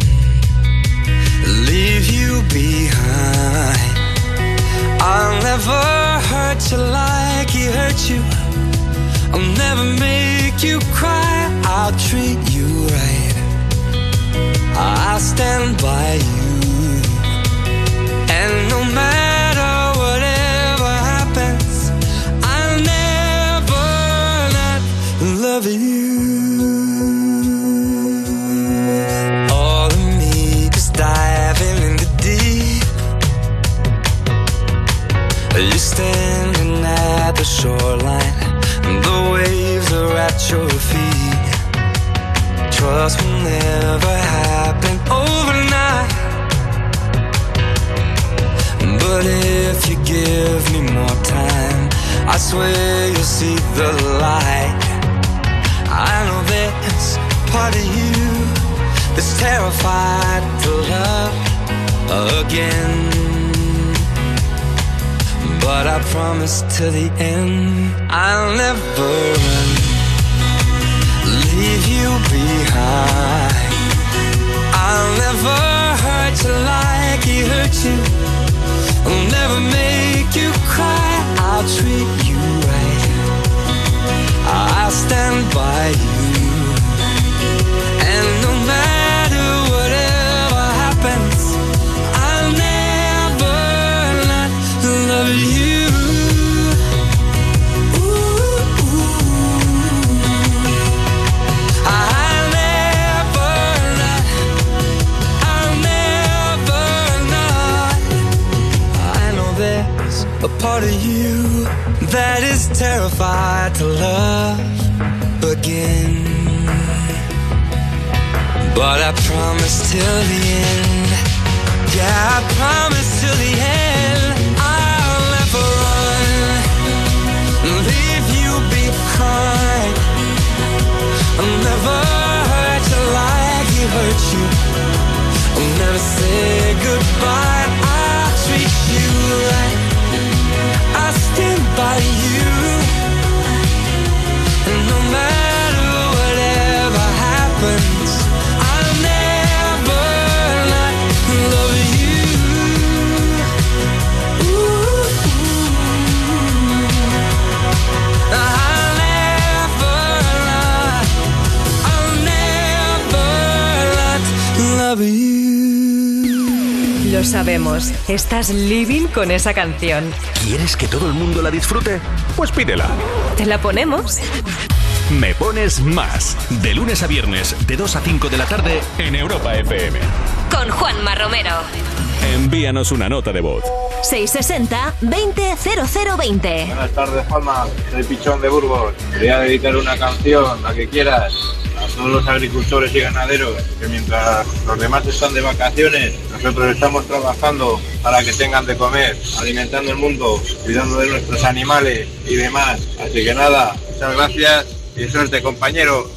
leave you behind. I'll never hurt you like he hurt you. I'll never make you cry. I'll treat you right. I'll stand by you. And no matter shoreline, and the waves are at your feet. Trust will never happen overnight. But if you give me more time, I swear you'll see the light. I know there's part of you that's terrified to love again. But I promise to the end, I'll never run, leave you behind. I'll never terrified to love again. But I promise till the end, yeah, I promise till the end, I'll never run, leave you behind. I'll never hurt you like he hurt you. I'll never say goodbye. I'll treat you right. I'll stand by you. And no matter whatever happens, I'll never love you. Ooh. I'll never I'll never love you. Lo sabemos, estás living con esa canción. ¿Quieres que todo el mundo la disfrute? Pues pídela. ¿Te la ponemos? Me pones más. De lunes a viernes, de 2 a 5 de la tarde, en Europa FM. Con Juanma Romero. Envíanos una nota de voz. 660-200020. Buenas tardes, Juanma. Soy Pichón de Burgos. Quería dedicar una canción, la que quieras, a todos los agricultores y ganaderos, que mientras los demás están de vacaciones, nosotros estamos trabajando para que tengan de comer, alimentando el mundo, cuidando de nuestros animales y demás. Así que nada, muchas gracias y suerte, compañero.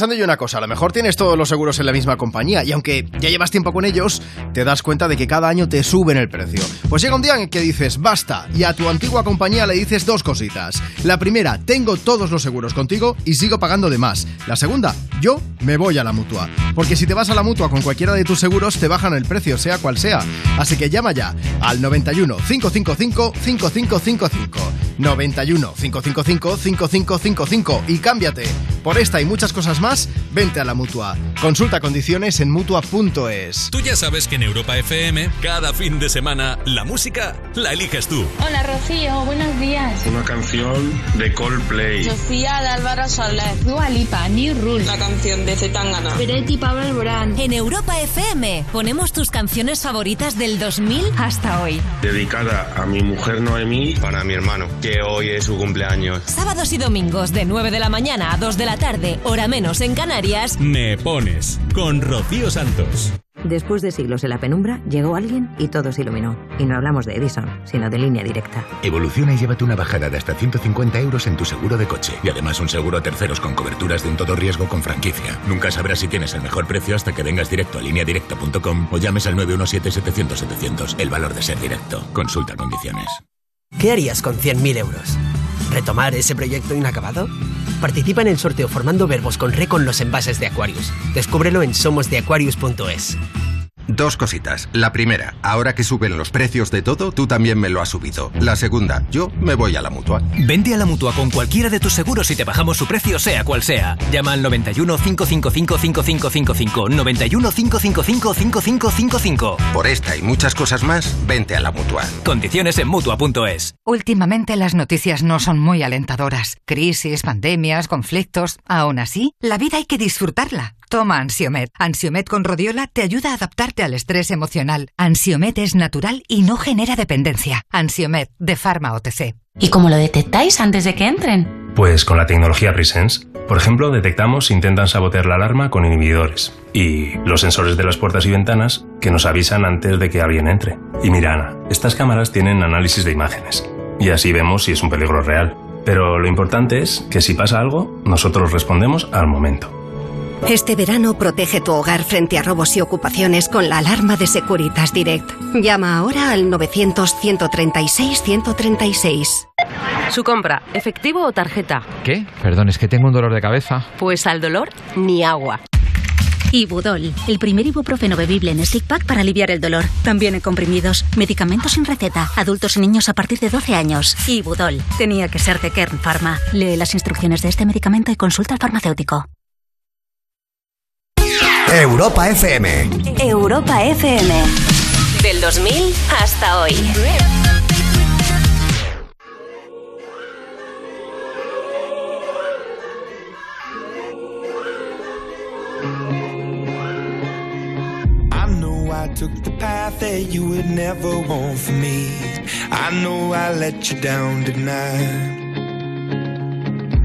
Pensando yo una cosa, a lo mejor tienes todos los seguros en la misma compañía y aunque ya llevas tiempo con ellos, te das cuenta de que cada año te suben el precio. Pues llega un día en que dices, basta, y a tu antigua compañía le dices dos cositas. La primera, tengo todos los seguros contigo y sigo pagando de más. La segunda, yo me voy a la mutua. Porque si te vas a la mutua con cualquiera de tus seguros, te bajan el precio, sea cual sea. Así que llama ya al 91 555 5555. 91 555 5555 y cámbiate. Por esta y muchas cosas más, vente a la mutua. Consulta condiciones en mutua.es. Tú ya sabes que en Europa FM, cada fin de semana, la música la eliges tú. Hola Rocío, buenos días. Una canción de Coldplay. Sofía de Álvaro Soler. Dua Lipa, New Rule. La canción de Zetangana. Peretti Pablo Alborán. En Europa FM ponemos tus canciones favoritas del 2000 hasta hoy. Dedicada a mi mujer Noemí. Para mi hermano, que hoy es su cumpleaños. Sábados y domingos de 9 de la mañana a 2 de la tarde, hora menos en Canarias. Me pones con Rocío Santos. Después de siglos en la penumbra, llegó alguien y todo se iluminó. Y no hablamos de Edison, sino de línea directa. Evoluciona y llévate una bajada de hasta 150 euros en tu seguro de coche. Y además un seguro a terceros con coberturas de un todo riesgo con franquicia. Nunca sabrás si tienes el mejor precio hasta que vengas directo a lineadirecta.com o llames al 917-700-700. El valor de ser directo. Consulta condiciones. ¿Qué harías con 100.000 euros? ¿Retomar ese proyecto inacabado? Participa en el sorteo formando verbos con re con los envases de Aquarius. Descúbrelo en somosdeaquarius.es. Dos cositas. La primera, ahora que suben los precios de todo, tú también me lo has subido. La segunda, yo me voy a la mutua. Vente a la mutua con cualquiera de tus seguros y te bajamos su precio, sea cual sea. Llama al 91 555 5555. 91 555 5555. Por esta y muchas cosas más, vente a la mutua. Condiciones en mutua.es. Últimamente las noticias no son muy alentadoras. Crisis, pandemias, conflictos. Aún así, la vida hay que disfrutarla. Toma Ansiomet. Ansiomet con rodiola te ayuda a adaptarte al estrés emocional. Ansiomet es natural y no genera dependencia. Ansiomet de Pharma OTC. ¿Y cómo lo detectáis antes de que entren? Pues con la tecnología Presence. Por ejemplo, detectamos si intentan sabotear la alarma con inhibidores. Y los sensores de las puertas y ventanas que nos avisan antes de que alguien entre. Y mira, Ana, estas cámaras tienen análisis de imágenes. Y así vemos si es un peligro real. Pero lo importante es que si pasa algo, nosotros respondemos al momento. Este verano protege tu hogar frente a robos y ocupaciones con la alarma de Securitas Direct. Llama ahora al 900-136-136. Su compra, efectivo o tarjeta. ¿Qué? Perdón, es que tengo un dolor de cabeza. Pues al dolor, ni agua. Ibudol, el primer ibuprofeno bebible en stick pack para aliviar el dolor. También en comprimidos, medicamentos sin receta, adultos y niños a partir de 12 años. Ibudol, tenía que ser de Kern Pharma. Lee las instrucciones de este medicamento y consulta al farmacéutico. Europa FM. Europa FM. Del 2000 hasta hoy. I know I took the path that you would never want for me. I know I let you down tonight.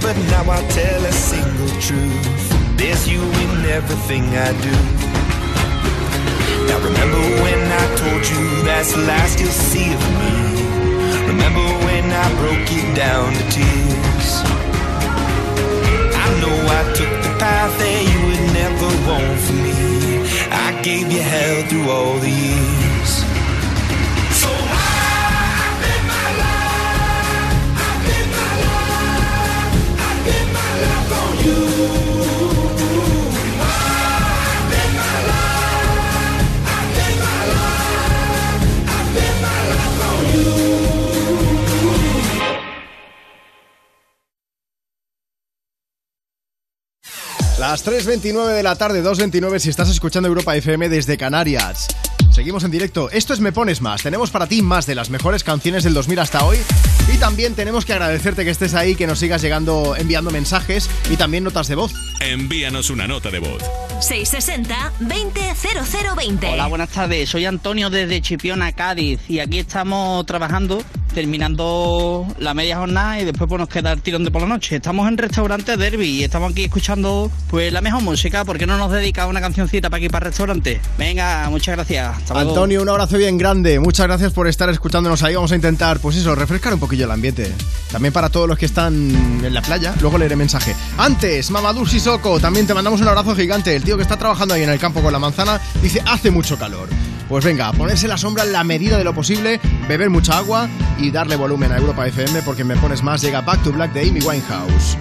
but now I tell a single truth. There's you in everything I do. Now remember when I told you that's the last you'll see of me. Remember when I broke you down to tears. I know I took the path that you would never want for me. I gave you hell through all the years. Las 3.29 de la tarde, 2.29 si estás escuchando Europa FM desde Canarias. Seguimos en directo. Esto es Me Pones Más. Tenemos para ti más de las mejores canciones del 2000 hasta hoy. Y también tenemos que agradecerte que estés ahí, que nos sigas llegando, enviando mensajes y también notas de voz. Envíanos una nota de voz. 660-200020. Hola, buenas tardes. Soy Antonio desde Chipiona, Cádiz. Y aquí estamos trabajando, terminando la media jornada y después pues, nos queda el tirón de por la noche. Estamos en restaurante Derby y estamos aquí escuchando pues la mejor música. ¿Por qué no nos dedica una cancioncita para aquí para el restaurante? Venga, muchas gracias. Hasta luego. Antonio, un abrazo bien grande. Muchas gracias por estar escuchándonos ahí. Vamos a intentar, pues eso, refrescar un poquillo el ambiente. También para todos los que están en la playa. Luego leeré mensaje. Antes, Mamadou También te mandamos un abrazo gigante. El tío que está trabajando ahí en el campo con la manzana dice: hace mucho calor. Pues venga, ponerse la sombra en la medida de lo posible, beber mucha agua y darle volumen a Europa FM porque me pones más. Llega Back to Black de Amy Winehouse.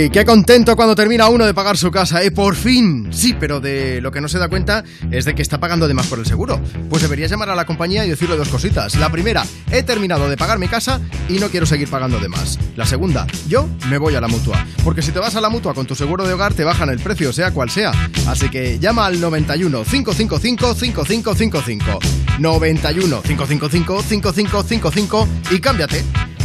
Ay, qué contento cuando termina uno de pagar su casa, ¿eh? Por fin. Sí, pero de lo que no se da cuenta es de que está pagando de más por el seguro. Pues deberías llamar a la compañía y decirle dos cositas. La primera, he terminado de pagar mi casa y no quiero seguir pagando de más. La segunda, yo me voy a la mutua. Porque si te vas a la mutua con tu seguro de hogar, te bajan el precio, sea cual sea. Así que llama al 91 555 5555. 91 555 5555 y cámbiate.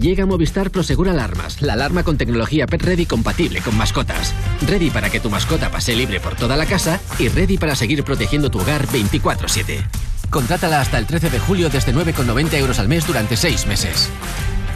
Llega Movistar Prosegur Alarmas, la alarma con tecnología Pet Ready compatible con mascotas. Ready para que tu mascota pase libre por toda la casa y ready para seguir protegiendo tu hogar 24/7. Contrátala hasta el 13 de julio desde 9,90 euros al mes durante 6 meses.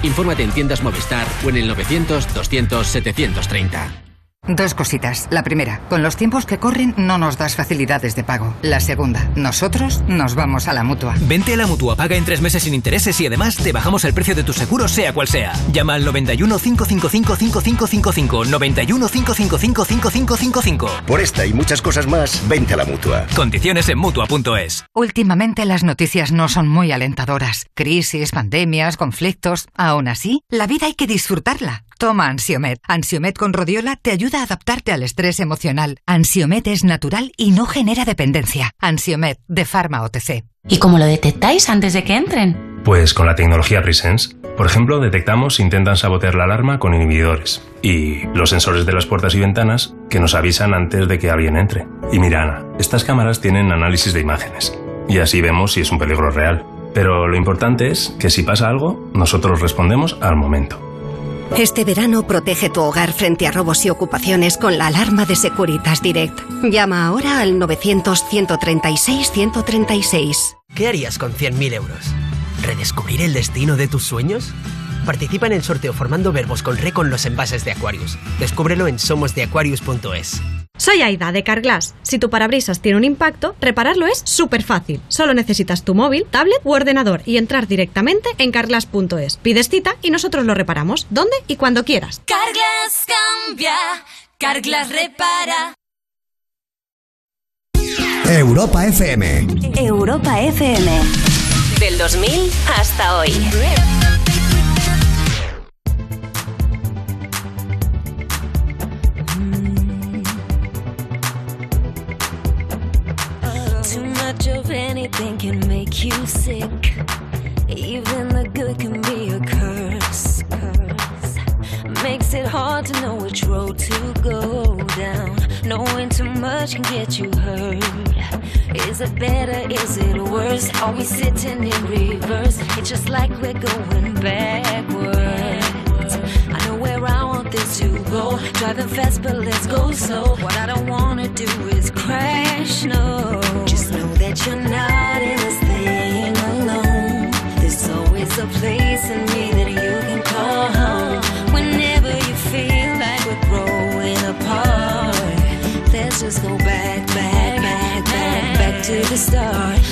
Infórmate en tiendas Movistar o en el 900 200 730. Dos cositas. La primera, con los tiempos que corren no nos das facilidades de pago. La segunda, nosotros nos vamos a la mutua. Vente a la mutua, paga en tres meses sin intereses y además te bajamos el precio de tu seguro, sea cual sea. Llama al 91 555 5555. 91 555 5555. Por esta y muchas cosas más, vente a la mutua. Condiciones en mutua.es. Últimamente las noticias no son muy alentadoras. Crisis, pandemias, conflictos. Aún así, la vida hay que disfrutarla. Toma Ansiomet. Ansiomet con rodiola te ayuda a adaptarte al estrés emocional. Ansiomet es natural y no genera dependencia. Ansiomet de Pharma OTC. ¿Y cómo lo detectáis antes de que entren? Pues con la tecnología Presence. Por ejemplo, detectamos si intentan sabotear la alarma con inhibidores. Y los sensores de las puertas y ventanas que nos avisan antes de que alguien entre. Y mira, Ana, estas cámaras tienen análisis de imágenes. Y así vemos si es un peligro real. Pero lo importante es que si pasa algo, nosotros respondemos al momento. Este verano protege tu hogar frente a robos y ocupaciones con la alarma de Securitas Direct. Llama ahora al 900-136-136. ¿Qué harías con 100.000 euros? ¿Redescubrir el destino de tus sueños? Participa en el sorteo formando verbos con re con los envases de Aquarius. Descúbrelo en somosdeaquarius.es. Soy Aida de Carglass. Si tu parabrisas tiene un impacto, repararlo es súper fácil. Solo necesitas tu móvil, tablet u ordenador y entrar directamente en carglass.es. Pides cita y nosotros lo reparamos donde y cuando quieras. Carglass cambia, Carglass repara. Europa FM. Europa FM. Del 2000 hasta hoy. Of anything can make you sick. Even the good can be a curse. curse. Makes it hard to know which road to go down. Knowing too much can get you hurt. Is it better? Is it worse? Are we sitting in reverse? It's just like we're going backwards. I know where I want this to go. Driving fast, but let's go slow. What I don't wanna do is crash. No, that you're not in this thing alone. There's always a place in me that you can call home. Whenever you feel like we're growing apart, let's just go back, back, back, back, back to the start.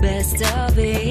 Best of it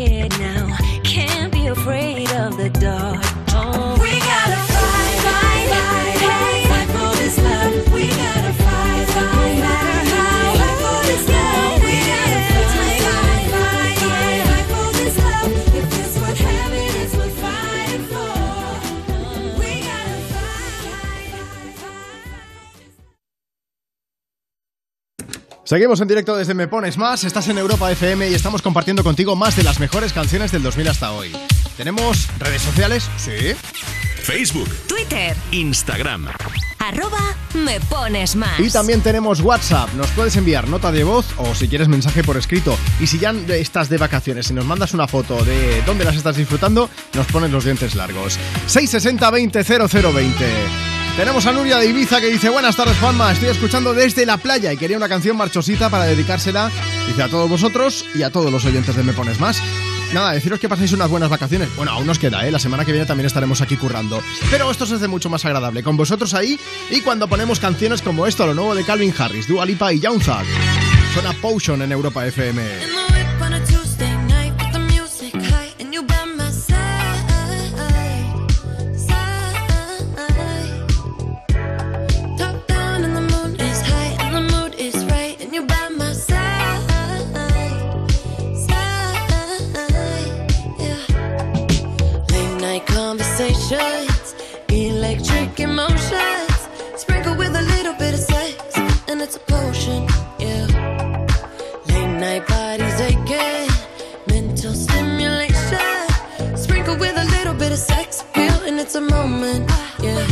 Seguimos en directo desde Me Pones Más, estás en Europa FM y estamos compartiendo contigo más de las mejores canciones del 2000 hasta hoy. ¿Tenemos redes sociales? Sí. Facebook, Twitter, Instagram. arroba me pones más. Y también tenemos WhatsApp. Nos puedes enviar nota de voz o si quieres mensaje por escrito. Y si ya estás de vacaciones y nos mandas una foto de dónde las estás disfrutando, nos pones los dientes largos. 660 20 0020. Tenemos a Nuria de Ibiza que dice Buenas tardes Juanma, estoy escuchando desde la playa y quería una canción marchosita para dedicársela, dice a todos vosotros y a todos los oyentes de Me Pones Más. Nada, deciros que paséis unas buenas vacaciones. Bueno, aún nos queda, ¿eh? La semana que viene también estaremos aquí currando. Pero esto se hace mucho más agradable con vosotros ahí y cuando ponemos canciones como esto, lo nuevo de Calvin Harris, Dua Lipa y Young Thug. Suena Potion en Europa FM. Conversations, electric emotions, sprinkled with a little bit of sex, and it's a potion. Yeah. Late night bodies aching, mental stimulation, sprinkled with a little bit of sex appeal, and it's a moment. Yeah.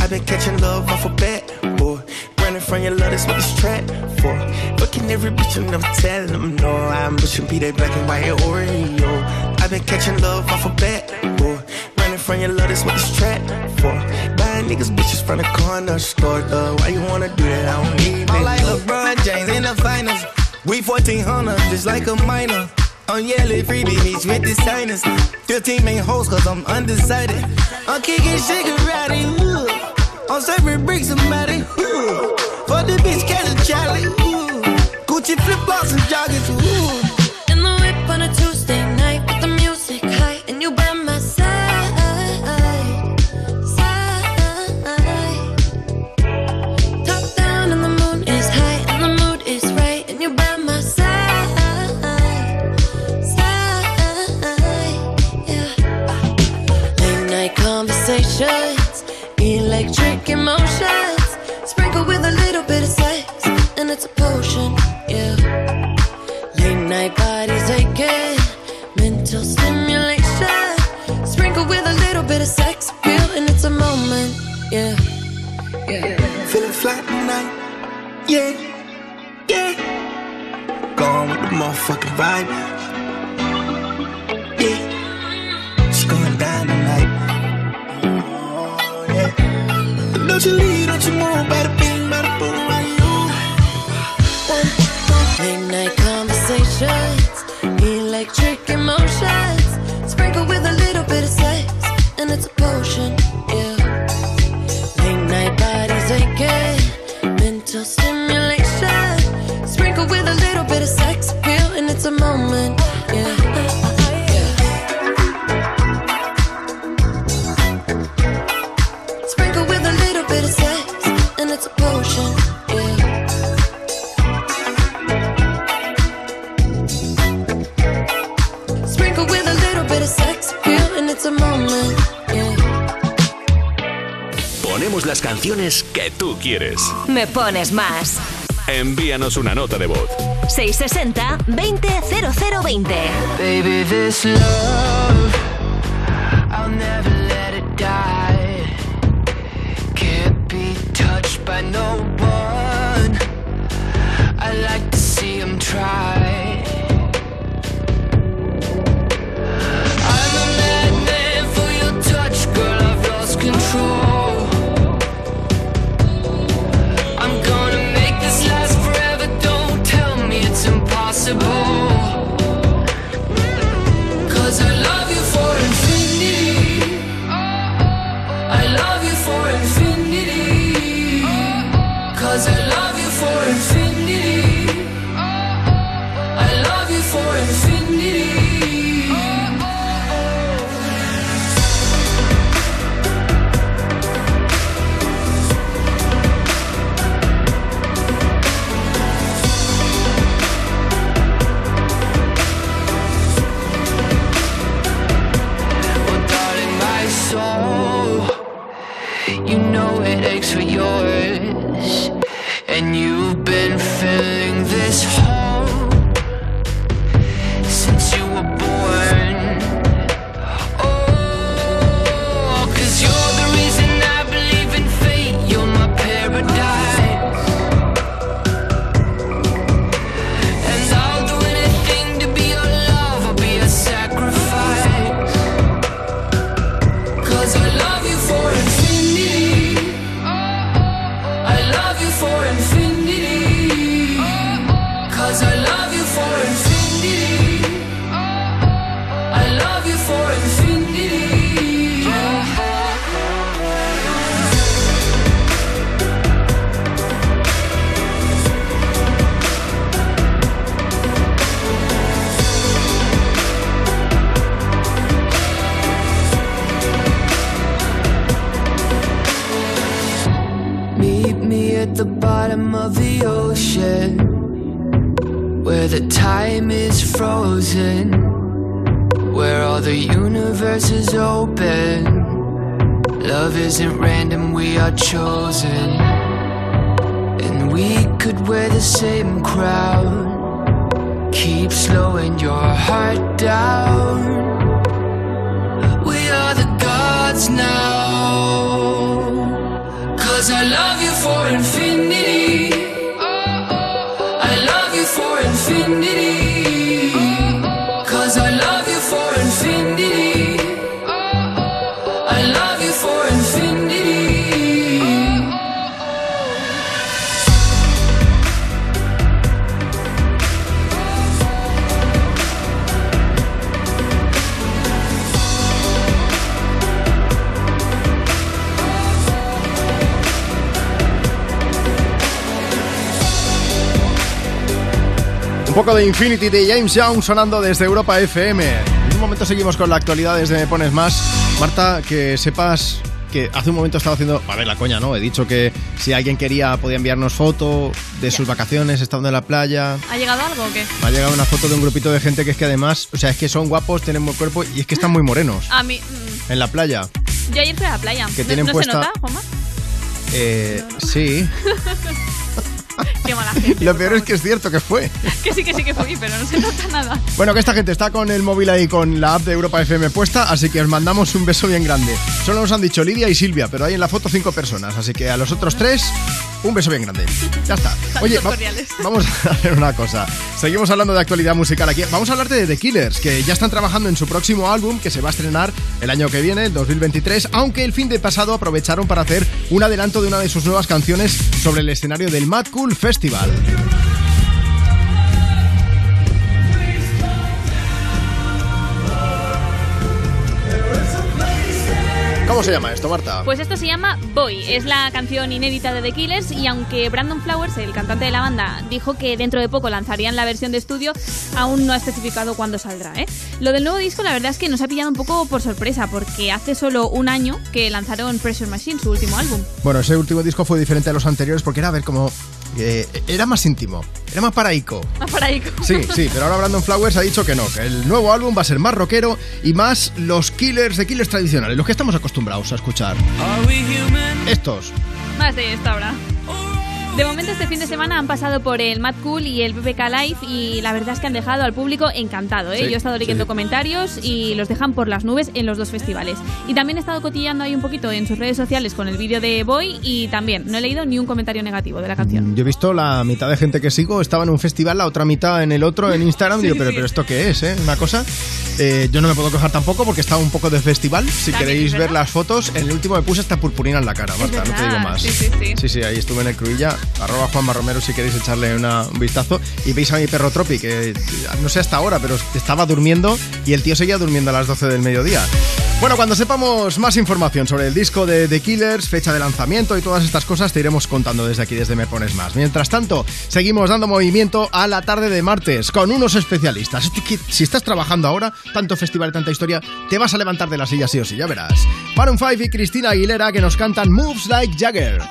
I've been catching love off a bat, boy. Running from your love, that's what this track for. Fucking every bitch and never telling them no. I'm pushing be that black and white Oreo. I've been catching love off a bat, boy. Running from your love, that's what this track for. Buying niggas bitches from the corner store, though. Why you wanna do that? I don't need I'm like LeBron James in the finals. We 1400, just like a minor. On yellow freebie meets with the signers. 15 main hoes, cause I'm undecided. I'm kicking shigarati, ooh. I'm serving bricks somebody, ooh. For the bitch, catch a Charlie, ooh. Gucci flip flops and joggers, ooh. Yeah, yeah. Gone with the motherfucking vibe, yeah. It's going down tonight. Oh, yeah. Don't you leave, don't you move, bada bing, bada boom, right Late night conversations, electric emotions, sprinkled with a little bit of sex, and it's a potion. Yeah. Late night bodies aching, mental stimulation, a moment. Yeah. Sprinkled with a little bit of sex, and it's a potion. Yeah. Sprinkle with a little bit of sex appeal, and it's a moment. Yeah. Ponemos las canciones que tú quieres. Me pones más. Envíanos una nota de voz. 660 20 0020. Baby, this love, Infinity de James Young sonando desde Europa FM. En un momento seguimos con la actualidad desde Me Pones Más. Marta, que sepas que hace un momento estaba haciendo... A ver, la coña, ¿no? He dicho que si alguien quería podía enviarnos foto de sus vacaciones estando en la playa. ¿Ha llegado algo o qué? Me ha llegado una foto de un grupito de gente que es que además, o sea, es que son guapos, tienen buen cuerpo y es que están muy morenos A mí. mm, en la playa. yo ayer fui a la playa. Que ¿No- tienen ¿No, puesta- se nota, Juanma? Eh, sí. Lo peor es que es cierto que fue. Que sí, que sí que fui, pero no se nota nada. Bueno, que esta gente está con el móvil ahí con la app de Europa FM puesta, así que os mandamos un beso bien grande. Solo nos han dicho Lidia y Silvia, pero hay en la foto cinco personas, así que a los otros tres, un beso bien grande. Ya está. Oye, va- vamos a hacer una cosa. Seguimos hablando de actualidad musical aquí. Vamos a hablarte de The Killers, que ya están trabajando en su próximo álbum, que se va a estrenar el año que viene, el 2023, aunque el fin de pasado aprovecharon para hacer un adelanto de una de sus nuevas canciones sobre el escenario del Mad Cool Festival. ¿Cómo se llama esto, Marta? Pues esto se llama Boy, es la canción inédita de The Killers y aunque Brandon Flowers, el cantante de la banda, dijo que dentro de poco lanzarían la versión de estudio, aún no ha especificado cuándo saldrá. ¿eh? Lo del nuevo disco la verdad es que nos ha pillado un poco por sorpresa porque hace solo un año que lanzaron Pressure Machine, su último álbum. Bueno, ese último disco fue diferente a los anteriores porque era, a ver, como... eh, era más íntimo, era más paraico. Ah, para ahí. Sí, sí, pero ahora Brandon Flowers ha dicho que no, que el nuevo álbum va a ser más rockero y más los killers de killers tradicionales, los que estamos acostumbrados a escuchar. Estos. Más de esto ahora. De momento este fin de semana han pasado por el Mad Cool y el BBK Live y la verdad es que han dejado al público encantado. ¿eh? Sí, Yo he estado leyendo sí. comentarios y los dejan por las nubes en los dos festivales. Y también he estado cotillando ahí un poquito en sus redes sociales con el vídeo de Boy y también no he leído ni un comentario negativo de la canción. Yo he visto la mitad de gente que sigo estaba en un festival, la otra mitad en el otro, en Instagram. Sí, digo, pero, pero ¿esto qué es? Eh? Una cosa. Eh, yo no me puedo quejar tampoco porque estaba un poco de festival. Si También queréis ver las fotos, en el último me puse hasta purpurina en la cara, Marta, no te digo más. sí, sí, sí. Sí, sí, ahí estuve en el Cruilla, arroba Juanma Romero si queréis echarle un vistazo. Y veis a mi perro Tropi, que no sé hasta ahora, pero estaba durmiendo y el tío seguía durmiendo a las 12 del mediodía. Bueno, cuando sepamos más información sobre el disco de The Killers, fecha de lanzamiento y todas estas cosas, te iremos contando desde aquí, desde Me Pones Más. Mientras tanto, seguimos dando movimiento a la tarde de martes con unos especialistas. Esto que, Si estás trabajando ahora, tanto festival tanta historia, te vas a levantar de la silla sí o sí, ya verás. Maroon 5 y Cristina Aguilera que nos cantan Moves Like Jagger.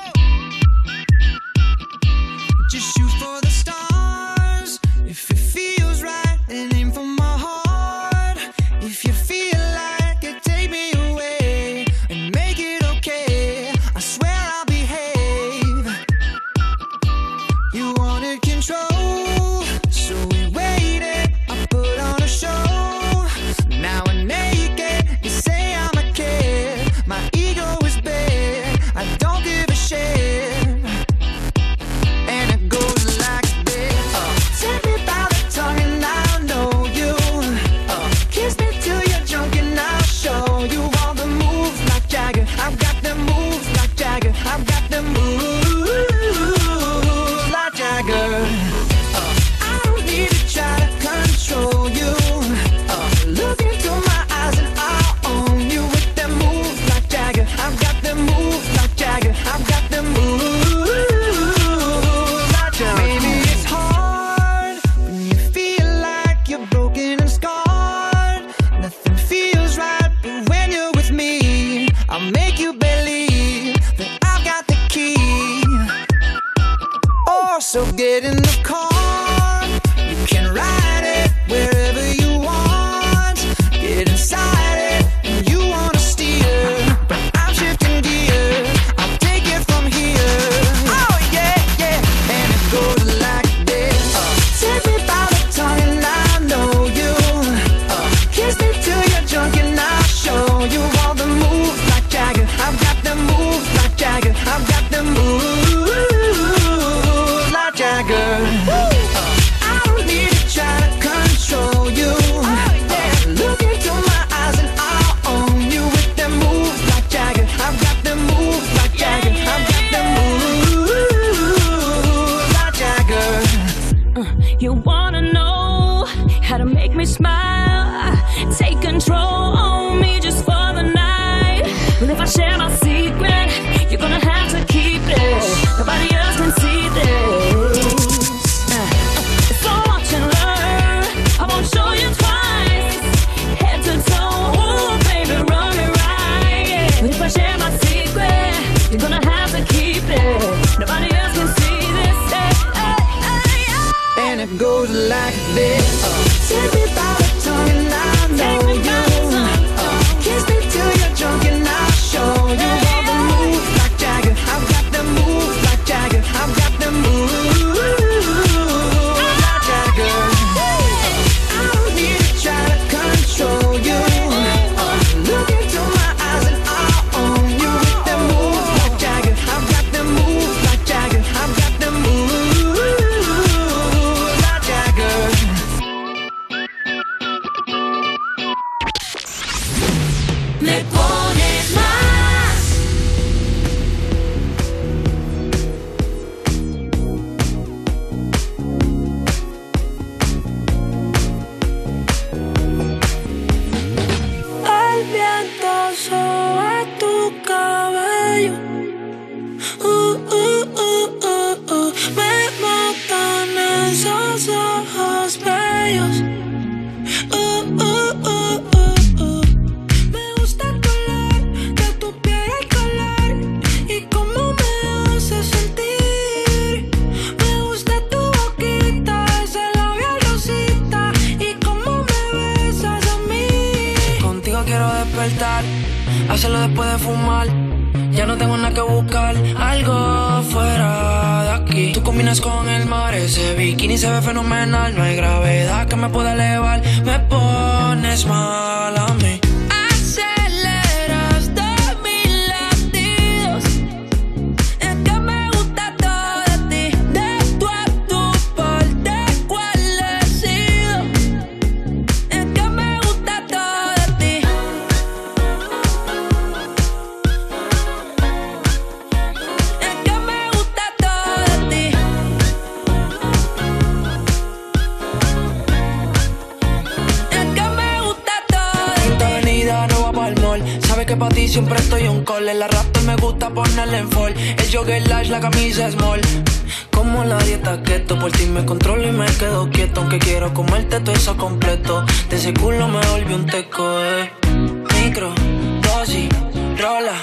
controla.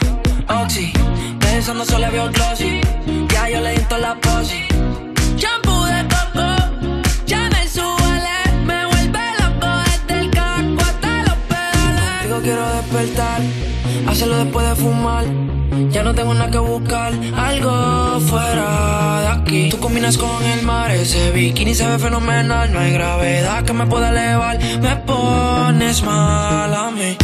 Oxy, pensando solo veo glossy. Ya yo le diento la posi. Shampoo de coco, ya me suele. Me vuelve loco desde el caco hasta los pedales. Digo, quiero despertar, hacerlo después de fumar. Ya no tengo nada que buscar, algo fuera de aquí. Tú combinas con el mar, ese bikini se ve fenomenal. No hay gravedad que me pueda elevar, me pones mal a mí.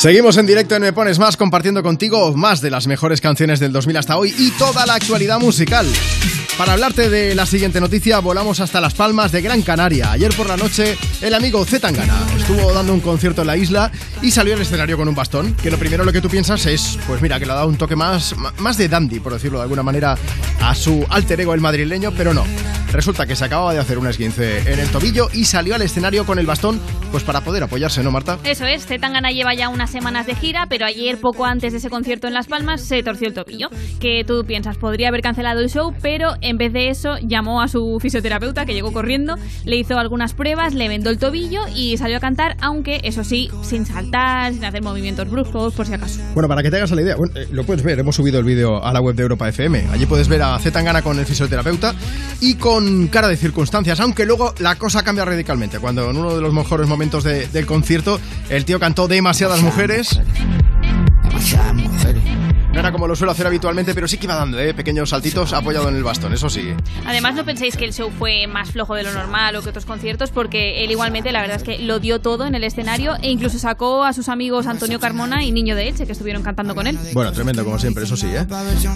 Seguimos en directo en Me Pones Más, compartiendo contigo más de las mejores canciones del 2000 hasta hoy y toda la actualidad musical. Para hablarte de la siguiente noticia, volamos hasta Las Palmas de Gran Canaria. Ayer por la noche, el amigo Zetangana estuvo dando un concierto en la isla y salió al escenario con un bastón. Que lo primero lo que tú piensas es, pues mira, que le ha dado un toque más, más de dandy, por decirlo de alguna manera, a su alter ego el madrileño, pero no. Resulta que se acababa de hacer un esguince en el tobillo y salió al escenario con el bastón, pues para poder apoyarse, ¿no, Marta? Eso es, Zetangana lleva ya unas semanas de gira, pero ayer, poco antes de ese concierto en Las Palmas, se torció el tobillo. Que tú piensas, podría haber cancelado el show, pero en vez de eso, llamó a su fisioterapeuta, que llegó corriendo, le hizo algunas pruebas, le vendó el tobillo y salió a cantar, aunque eso sí, sin saltar, sin hacer movimientos bruscos, por si acaso. Bueno, para que te hagas la idea, bueno, eh, lo puedes ver, hemos subido el vídeo a la web de Europa FM. Allí puedes ver a Zetangana con el fisioterapeuta y con cara de circunstancias, aunque luego la cosa cambia radicalmente. Cuando en uno de los mejores momentos de- del concierto el tío cantó demasiadas mujeres. No era como lo suelo hacer habitualmente, pero sí que iba dando ¿eh? pequeños saltitos apoyado en el bastón, eso sí. Además, no penséis que el show fue más flojo de lo normal o que otros conciertos, porque él igualmente, la verdad es que lo dio todo en el escenario e incluso sacó a sus amigos Antonio Carmona y Niño de Elche, que estuvieron cantando con él. Bueno, tremendo como siempre, eso sí, ¿eh?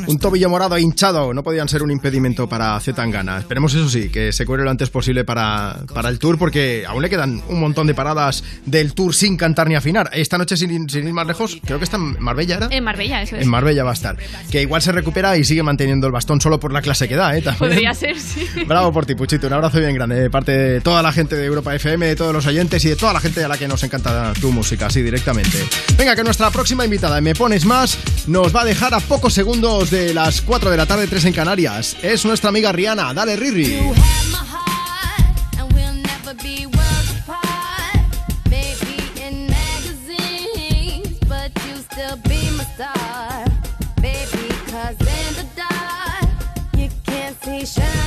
Un tobillo morado e hinchado no podían ser un impedimento para Zetangana. Esperemos eso sí, que se cure lo antes posible para, para el tour, porque aún le quedan un montón de paradas del tour sin cantar ni afinar. Esta noche, sin, sin ir más lejos, creo que está en Marbella, ¿era? En Marbella, eso es. En Marbella va a estar. Que igual se recupera y sigue manteniendo el bastón solo por la clase que da, ¿eh? También. Podría ser, sí. Bravo por ti, Puchito. Un abrazo bien grande de parte de toda la gente de Europa FM, de todos los oyentes y de toda la gente a la que nos encanta tu música, así directamente. Venga, que nuestra próxima invitada, Me Pones Más, nos va a dejar a pocos segundos de las 4 de la tarde, 3 en Canarias. Es nuestra amiga Rihanna. Dale, Riri. and we'll never be can't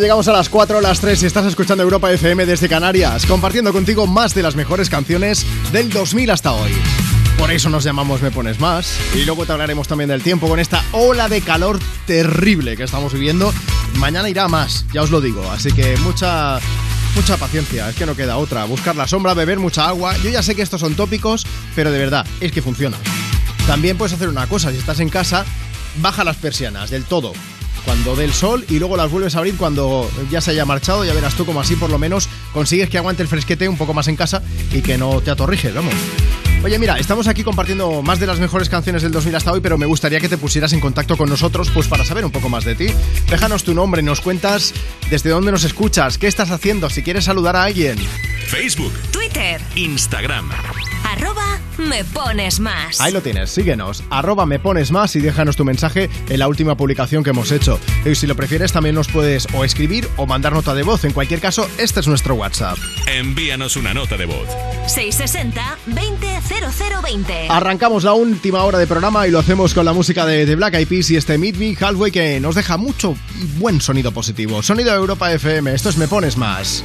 Llegamos a las 4 o las 3 y estás escuchando Europa FM desde Canarias, compartiendo contigo más de las mejores canciones del 2000 hasta hoy. Por eso nos llamamos Me Pones Más. Y luego te hablaremos también del tiempo con esta ola de calor terrible que estamos viviendo. Mañana irá más, ya os lo digo. Así que mucha, mucha paciencia, es que no queda otra. Buscar la sombra, beber mucha agua. Yo ya sé que estos son tópicos, pero de verdad, es que funciona. También puedes hacer una cosa, si estás en casa, baja las persianas del todo. Cuando dé el sol y luego las vuelves a abrir cuando ya se haya marchado, ya verás tú como así por lo menos consigues que aguante el fresquete un poco más en casa y que no te atorrijes, vamos. Oye, mira, estamos aquí compartiendo más de las mejores canciones del 2000 hasta hoy, pero me gustaría que te pusieras en contacto con nosotros pues para saber un poco más de ti. Déjanos tu nombre, nos cuentas desde dónde nos escuchas, qué estás haciendo, si quieres saludar a alguien. Facebook, Twitter, Instagram. Me pones más. Ahí lo tienes, síguenos, arroba me pones más y déjanos tu mensaje en la última publicación que hemos hecho. Y si lo prefieres también nos puedes o escribir o mandar nota de voz. En cualquier caso, este es nuestro WhatsApp. Envíanos una nota de voz. 660 20 0020. Arrancamos la última hora de programa y lo hacemos con la música de The Black Eyed Peas y este Meet Me Halfway que nos deja mucho y buen sonido positivo. Sonido de Europa FM, esto es Me Pones Más.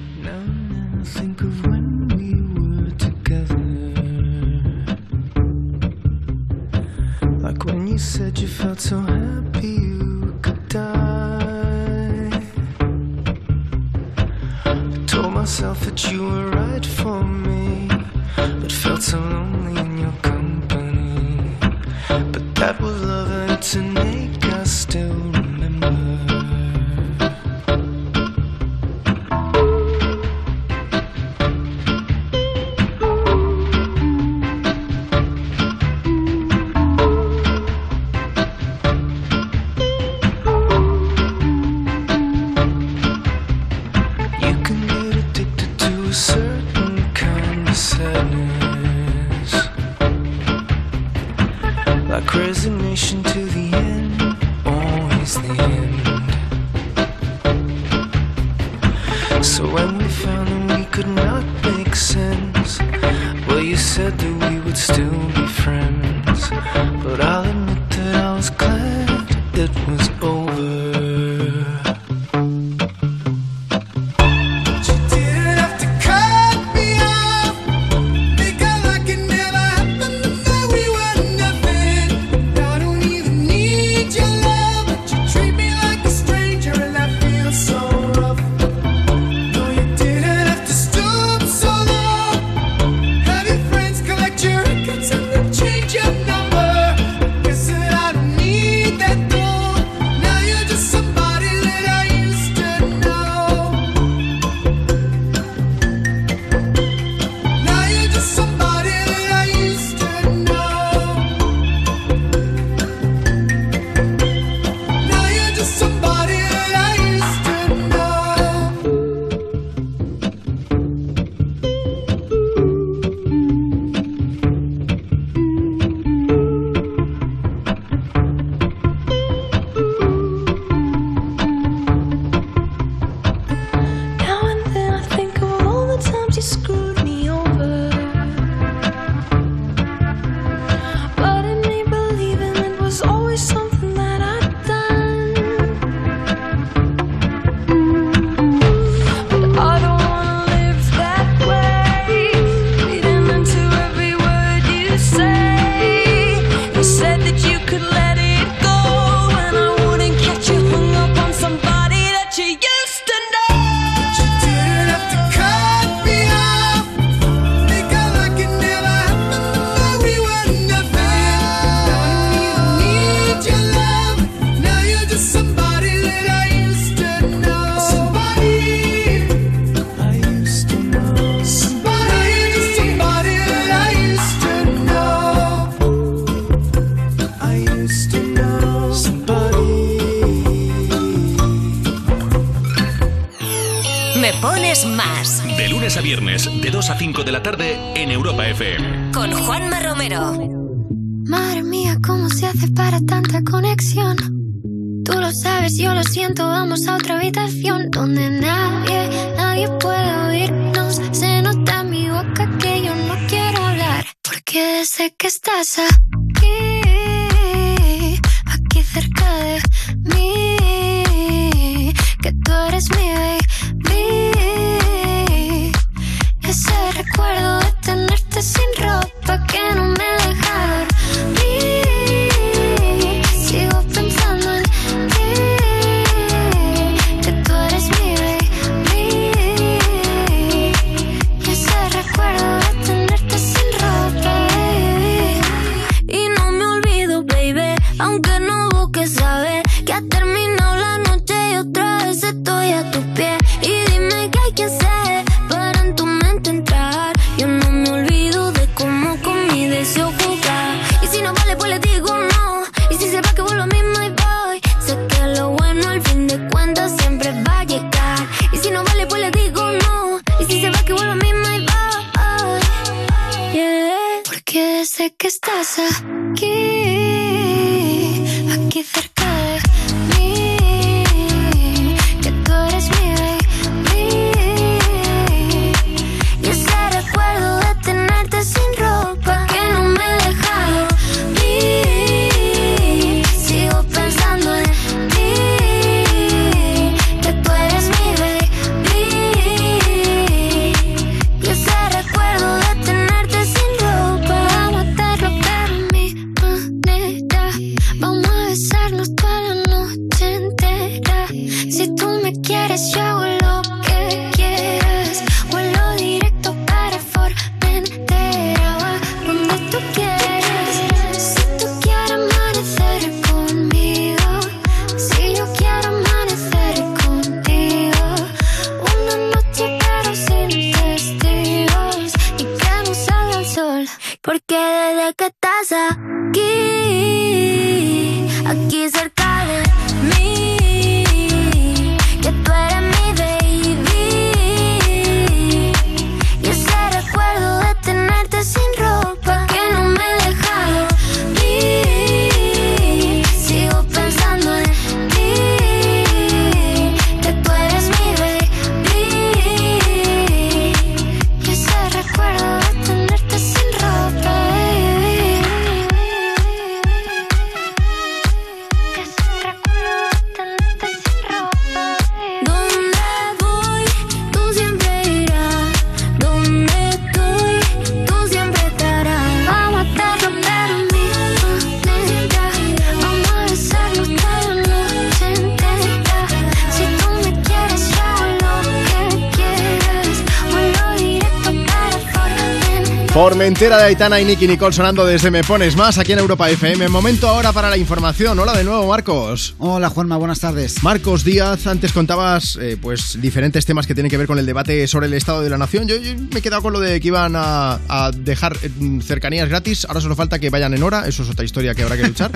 De Aitana y Nicky Nicole sonando desde Me Pones Más aquí en Europa FM. Momento ahora para la información. Hola de nuevo, Marcos. Hola, Juanma, buenas tardes. Marcos Díaz, antes contabas eh, pues diferentes temas que tienen que ver con el debate sobre el estado de la nación. Yo, yo me he quedado con lo de que iban a, a dejar eh, cercanías gratis. Ahora solo falta que vayan en hora. Eso es otra historia que habrá que luchar.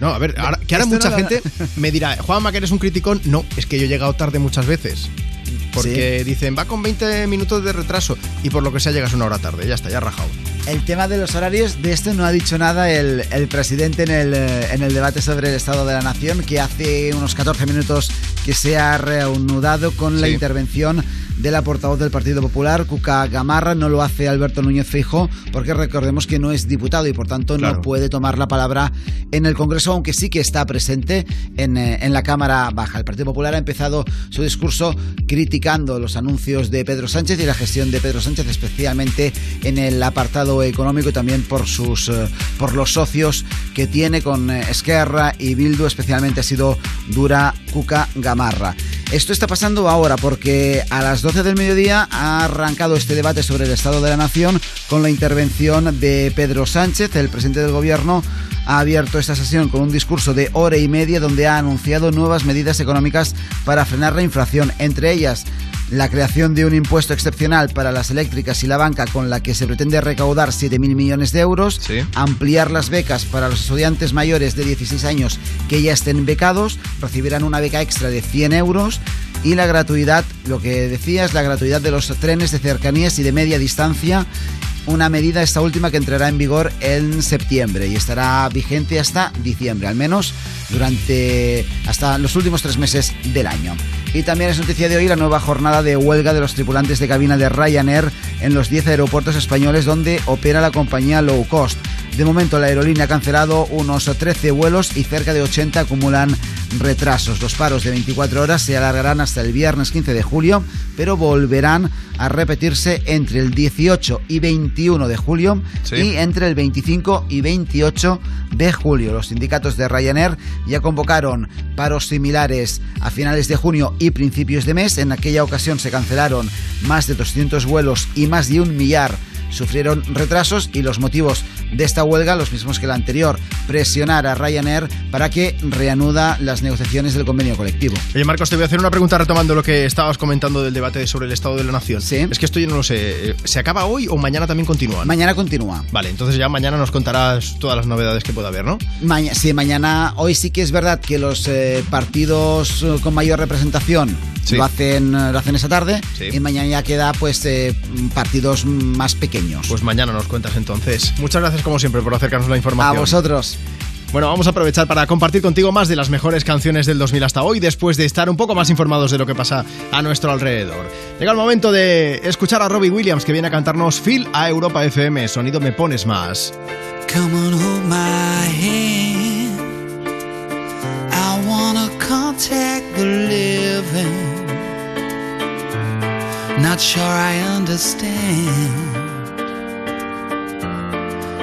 No, a ver, ahora- que ahora Esto mucha no gente me dirá, Juanma, que eres un criticón. No, es que yo he llegado tarde muchas veces. Porque dicen, va con 20 minutos de retraso y por lo que sea llegas una hora tarde. Ya está, ya rajado. El tema de los horarios, de esto no ha dicho nada el, el presidente en el, eh, en el debate sobre el Estado de la Nación, que hace unos 14 minutos que se ha reanudado con la intervención de la portavoz del Partido Popular, Cuca Gamarra. No lo hace Alberto Núñez Feijo, porque recordemos que no es diputado y por tanto Claro. no puede tomar la palabra en el Congreso, aunque sí que está presente en, eh, en la Cámara Baja. El Partido Popular ha empezado su discurso criticando los anuncios de Pedro Sánchez y la gestión de Pedro Sánchez, especialmente en el apartado económico y también por sus eh, por los socios que tiene con eh, Esquerra y Bildu, especialmente ha sido dura Cuca Gamarra. Esto está pasando ahora porque a las 12 del mediodía ha arrancado este debate sobre el Estado de la Nación con la intervención de Pedro Sánchez, el presidente del gobierno ha abierto esta sesión con un discurso de hora y media donde ha anunciado nuevas medidas económicas para frenar la inflación, entre ellas la creación de un impuesto excepcional para las eléctricas y la banca con la que se pretende recaudar 7.000 millones de euros, ampliar las becas para los estudiantes mayores de 16 años que ya estén becados, recibirán una beca extra de 100 euros y la gratuidad, lo que decía es la gratuidad de los trenes de cercanías y de media distancia una medida esta última que entrará en vigor en septiembre y estará vigente hasta diciembre, al menos durante hasta los últimos tres meses del año. Y también es noticia de hoy la nueva jornada de huelga de los tripulantes de cabina de Ryanair en los 10 aeropuertos españoles donde opera la compañía low cost. De momento la aerolínea ha cancelado unos 13 vuelos y cerca de 80 acumulan retrasos. Los paros de 24 horas se alargarán hasta el viernes 15 de julio, pero volverán a repetirse entre el 18 y 21 de julio Sí. y entre el 25 y 28 de julio. Los sindicatos de Ryanair ya convocaron paros similares a finales de junio y principios de mes. En aquella ocasión se cancelaron más de 200 vuelos y más de un millar sufrieron retrasos y los motivos de esta huelga, los mismos que la anterior, presionar a Ryanair para que reanuda las negociaciones del convenio colectivo. Oye, Marcos, te voy a hacer una pregunta retomando lo que estabas comentando del debate sobre el Estado de la Nación. Es que esto yo no lo sé. ¿Se acaba hoy o mañana también continúa? Mañana continúa. Vale, entonces ya mañana nos contarás todas las novedades que pueda haber, ¿no? Maña- sí, mañana, hoy sí que es verdad que los eh, partidos eh, con mayor representación Sí. lo, hacen, eh, lo hacen esa tarde Sí. y mañana ya queda pues eh, partidos más pequeños. Pues mañana nos cuentas entonces. Muchas gracias como siempre por acercarnos la información. A vosotros. Bueno, vamos a aprovechar para compartir contigo más de las mejores canciones del 2000 hasta hoy, después de estar un poco más informados de lo que pasa a nuestro alrededor. Llega el momento de escuchar a Robbie Williams, que viene a cantarnos Phil a Europa FM. Sonido Me Pones Más. Come on, hold my hand. I wanna contact the living. Not sure I understand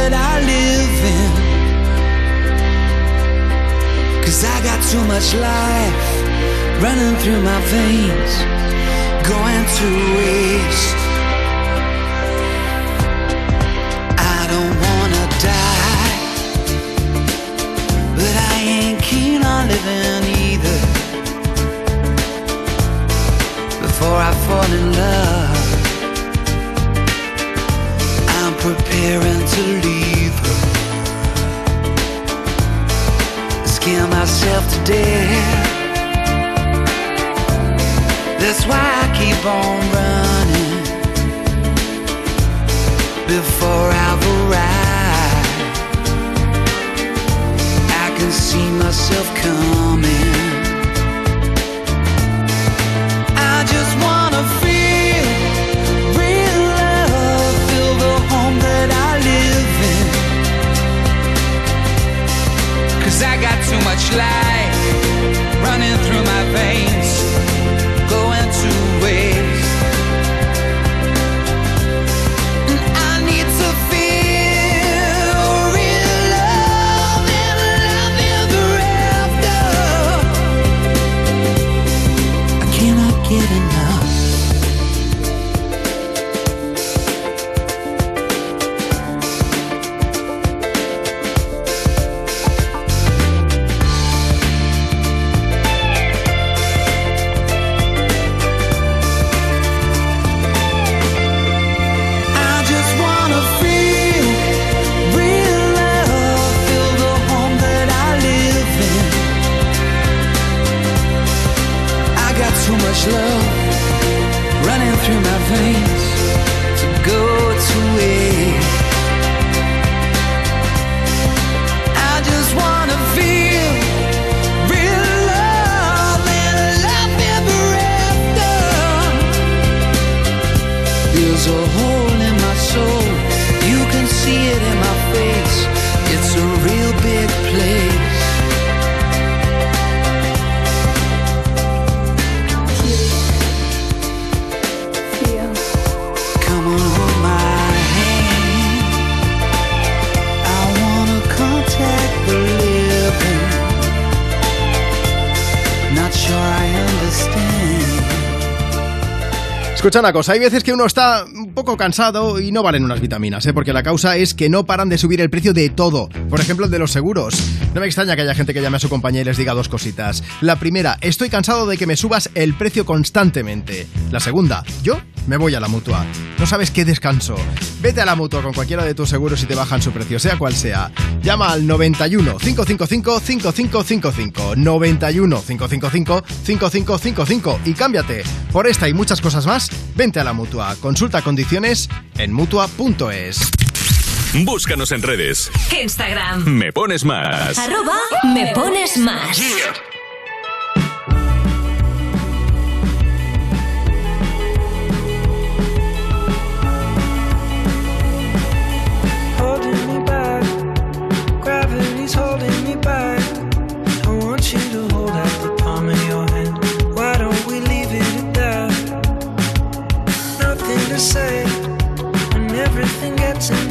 that I live in. Cause I got too much life running through my veins, going to waste. I don't wanna die, but I ain't keen on living either. Before I fall in love, preparing to leave her. Scare myself to death. That's why I keep on running before I've arrived. I can see myself coming. much light. Escucha hay veces que uno está un poco cansado y no valen unas vitaminas, ¿eh? porque la causa es que no paran de subir el precio de todo. Por ejemplo, el de los seguros. No me extraña que haya gente que llame a su compañía y les diga dos cositas. La primera, estoy cansado de que me subas el precio constantemente. La segunda, yo me voy a la mutua. No sabes qué descanso. Vete a la mutua con cualquiera de tus seguros y te bajan su precio, sea cual sea. Llama al 91 555 5555 91 555 5555 y cámbiate. Por esta y muchas cosas más, vente a la mutua. Consulta condiciones en mutua.es. Búscanos en redes. Instagram. Me pones más. Arroba me pones más. nothing gets in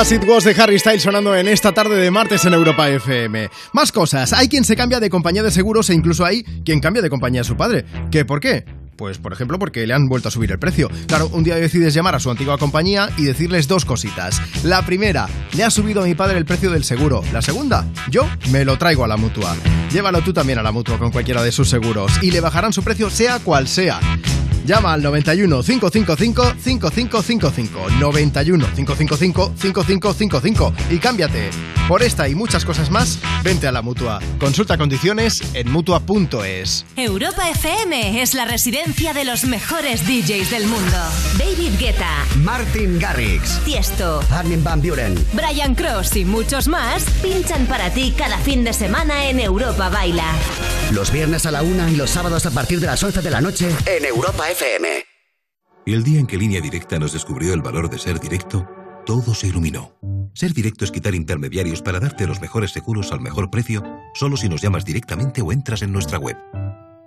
as it was. De Harry Styles sonando en esta tarde de martes en Europa FM. Más cosas, hay quien se cambia de compañía de seguros e incluso hay quien cambia de compañía a su padre. ¿Qué por qué? Pues por ejemplo porque le han vuelto a subir el precio. Claro, un día decides llamar a su antigua compañía y decirles dos cositas. La primera, le ha subido a mi padre el precio del seguro. La segunda, yo me lo traigo a la mutua. Llévalo tú también a la mutua con cualquiera de sus seguros y le bajarán su precio sea cual sea. Llama al 91 555 5555 91 555 5555 y cámbiate. Por esta y muchas cosas más, vente a la mutua. Consulta condiciones en mutua.es. Europa FM es la residencia de los mejores DJs del mundo. David Guetta, Martin Garrix, Tiesto, Armin Van Buren, Brian Cross y muchos más pinchan para ti cada fin de semana en Europa Baila. los viernes a la una y los sábados a partir de las 11 de la noche en Europa FM. El día en que Línea Directa nos descubrió el valor de ser directo, todo se iluminó. Ser directo es quitar intermediarios para darte los mejores seguros al mejor precio, solo si nos llamas directamente o entras en nuestra web.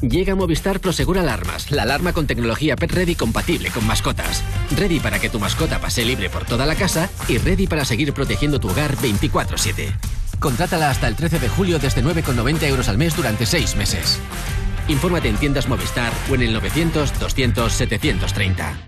Llega Movistar Prosegur Alarmas, la alarma con tecnología Pet Ready compatible con mascotas. Ready para que tu mascota pase libre por toda la casa y ready para seguir protegiendo tu hogar 24-7. Contrátala hasta el 13 de julio desde 9,90 euros al mes durante 6 meses. Infórmate en tiendas Movistar o en el 900 200 730.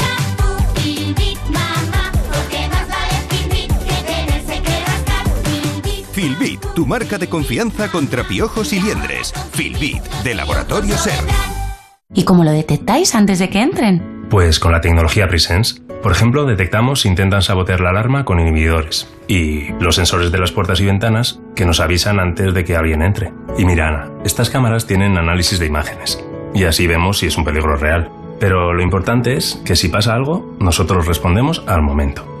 Filbit, tu marca de confianza contra piojos y liendres. Filbit, de Laboratorio Ser. ¿Y cómo lo detectáis antes de que entren? Pues con la tecnología Presence. Por ejemplo, detectamos si intentan sabotear la alarma con inhibidores. Y los sensores de las puertas y ventanas que nos avisan antes de que alguien entre. Y mira, Ana, estas cámaras tienen análisis de imágenes. Y así vemos si es un peligro real. Pero lo importante es que si pasa algo, nosotros respondemos al momento.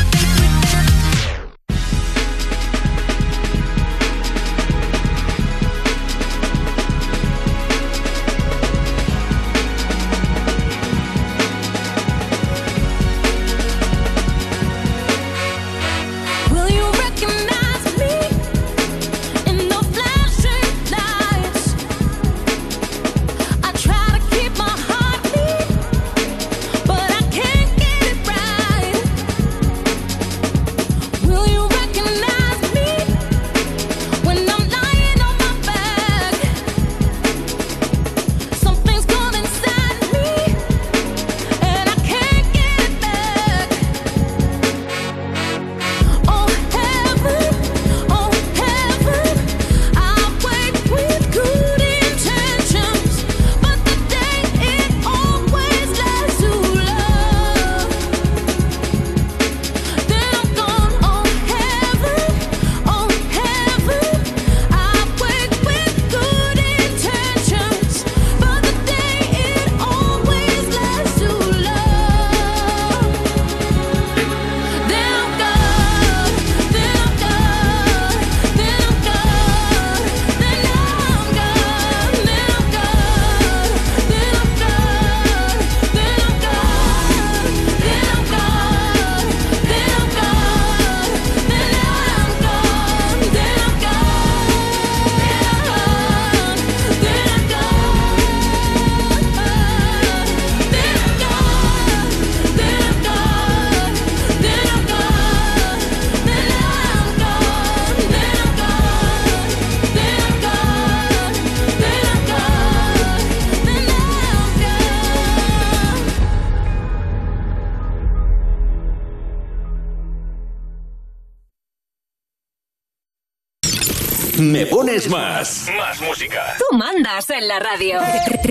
Pones más. Más música. Tú mandas en la radio.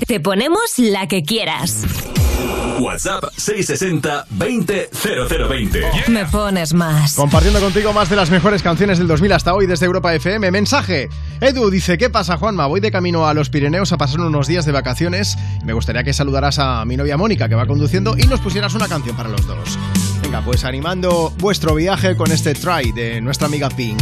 Te ponemos la que quieras. WhatsApp 660 20 0020. Me pones más. Compartiendo contigo más de las mejores canciones del 2000 hasta hoy desde Europa FM. Mensaje. Edu dice, ¿qué pasa Juanma? Voy de camino a los Pirineos a pasar unos días de vacaciones. Me gustaría que saludaras a mi novia Mónica que va conduciendo y nos pusieras una canción para los dos. Venga, pues animando vuestro viaje con este try de nuestra amiga Pink.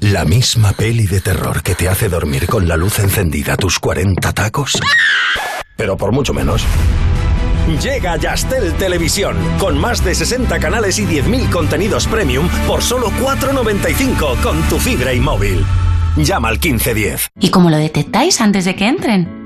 La misma peli de terror que te hace dormir con la luz encendida tus 40 tacos. Pero por mucho menos. Llega Yastel Televisión, con más de 60 canales y 10.000 contenidos premium por solo 4,95 con tu fibra y móvil. Llama al 1510. ¿Y cómo lo detectáis antes de que entren?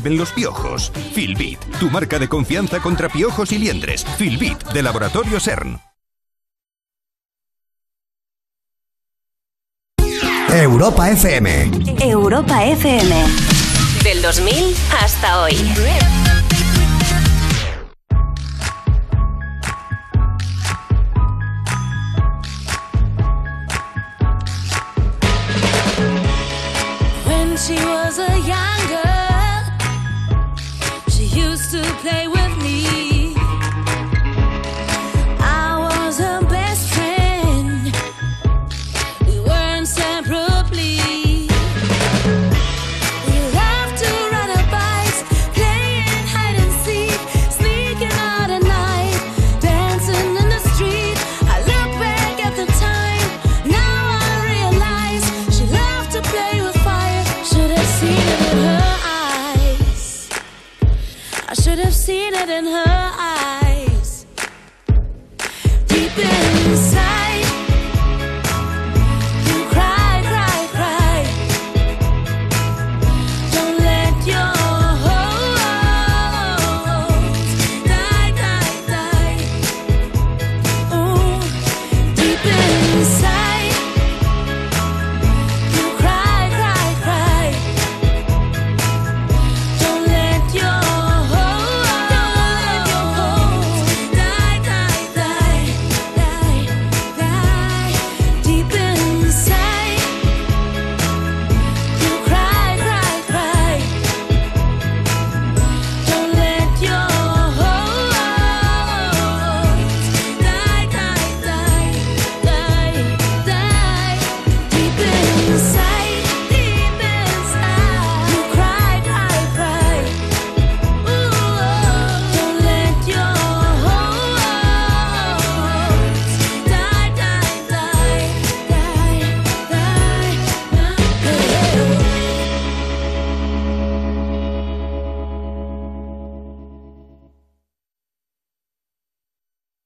Vuelven los piojos. Filbit, tu marca de confianza contra piojos y liendres. Filbit, de Laboratorio CERN. Europa FM. Europa FM. Del 2000 hasta hoy. When she was a young girl, play with me. Seen it in her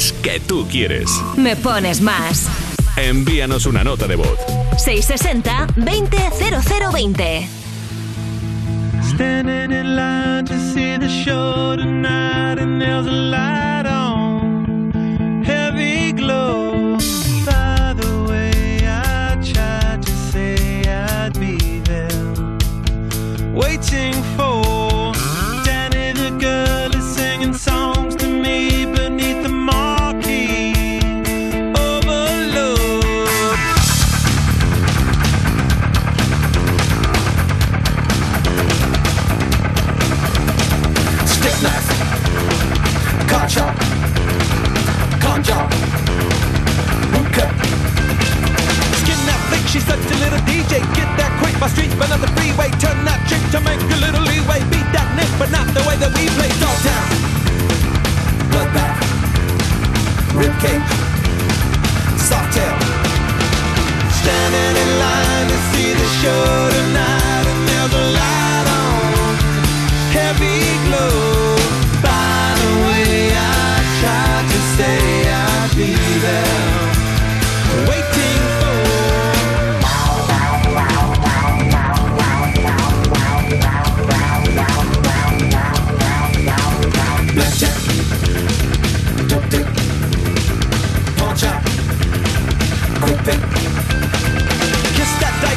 canciones que tú quieres. Me pones más. Envíanos una nota de voz. 660 200020. Standing in line to see the show tonight and there's a light. DJ, get that quick. My streets been on the freeway. Turn that chick to make a little leeway. Beat that nick, but not the way that we play. Dogtown, bloodbath, ribcage, softail. Standing in line to see the show tonight, and there's a light on, heavy glow. By the way, I tried to say I'd be there.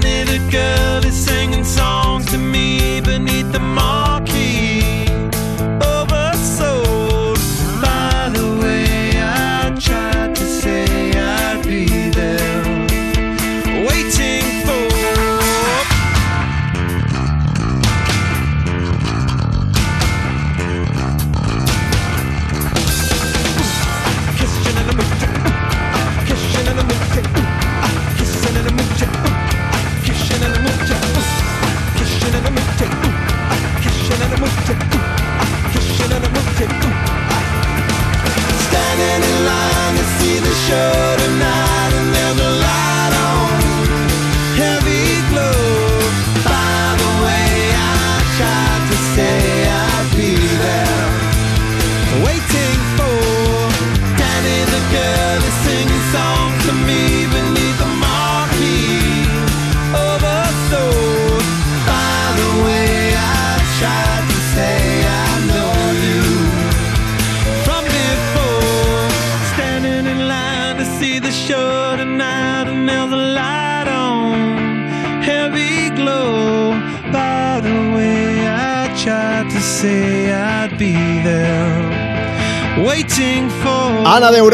Danny the girl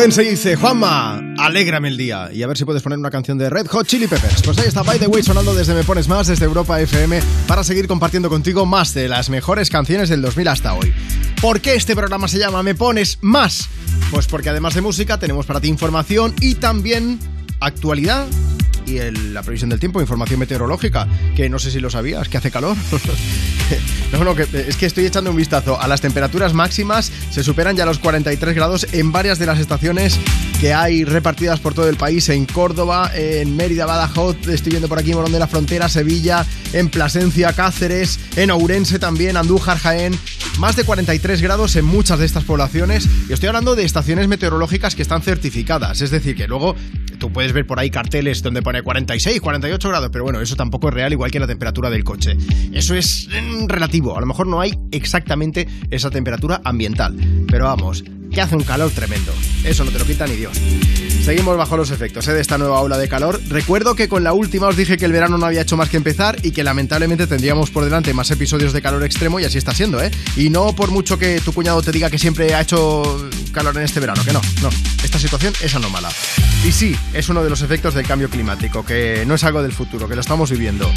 Ourense dice, Juanma, alégrame el día. Y a ver si puedes poner una canción de Red Hot Chili Peppers. Pues ahí está By the Way sonando desde Me Pones Más, desde Europa FM, para seguir compartiendo contigo más de las mejores canciones del 2000 hasta hoy. ¿Por qué este programa se llama Me Pones Más? Pues porque además de música tenemos para ti información y también actualidad y la previsión del tiempo, información meteorológica, que no sé si lo sabías, que hace calor. no, no, que es que estoy echando un vistazo a las temperaturas máximas, se superan ya los 43 grados en varias de las estaciones que hay repartidas por todo el país, en Córdoba, en Mérida, Badajoz, estoy viendo por aquí Morón de la Frontera, Sevilla, en Plasencia, Cáceres, en Ourense también, Andújar, Jaén, más de 43 grados en muchas de estas poblaciones. Y estoy hablando de estaciones meteorológicas que están certificadas, es decir, que luego tú puedes ver por ahí carteles donde pone 46, 48 grados, pero bueno, eso tampoco es real, igual que la temperatura del coche. Eso es mm, relativo, a lo mejor no hay exactamente esa temperatura ambiental, pero vamos, que hace un calor tremendo, eso no te lo quita ni Dios. Seguimos bajo los efectos ¿eh? de esta nueva ola de calor. Recuerdo que con la última os dije que el verano no había hecho más que empezar y que lamentablemente tendríamos por delante más episodios de calor extremo y así está siendo, ¿eh? Y no por mucho que tu cuñado te diga que siempre ha hecho calor en este verano, que no, no. Esta situación es anómala. Y sí, es uno de los efectos del cambio climático, que no es algo del futuro, que lo estamos viviendo.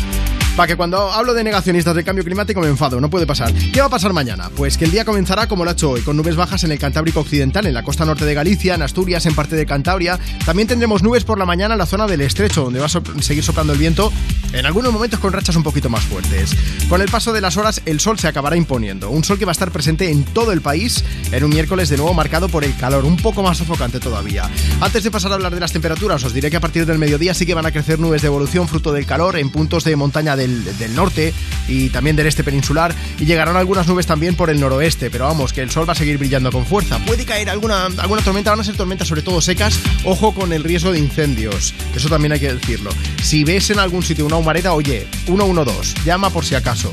Para que cuando hablo de negacionistas del cambio climático me enfado, no puede pasar. ¿Qué va a pasar mañana? Pues que el día comenzará como lo ha hecho hoy, con nubes bajas en el Cantábrico Occidental, en la costa norte de Galicia, en Asturias, en parte de Cantabria. También tendremos nubes por la mañana en la zona del estrecho, donde va a sop- seguir soplando el viento, en algunos momentos con rachas un poquito más fuertes. Con el paso de las horas, el sol se acabará imponiendo. Un sol que va a estar presente en todo el país en un miércoles de nuevo marcado por el calor, un poco más sofocante todavía. Antes de pasar a hablar de las temperaturas, os diré que a partir del mediodía sí que van a crecer nubes de evolución fruto del calor en puntos de montaña del, norte y también del este peninsular y llegarán algunas nubes también por el noroeste, pero vamos, que el sol va a seguir brillando con fuerza. Puede caer alguna, alguna tormenta, van a ser tormentas sobre todo secas, ojo con el riesgo de incendios, eso también hay que decirlo. Si ves en algún sitio una humareda, oye, 112, llama por si acaso.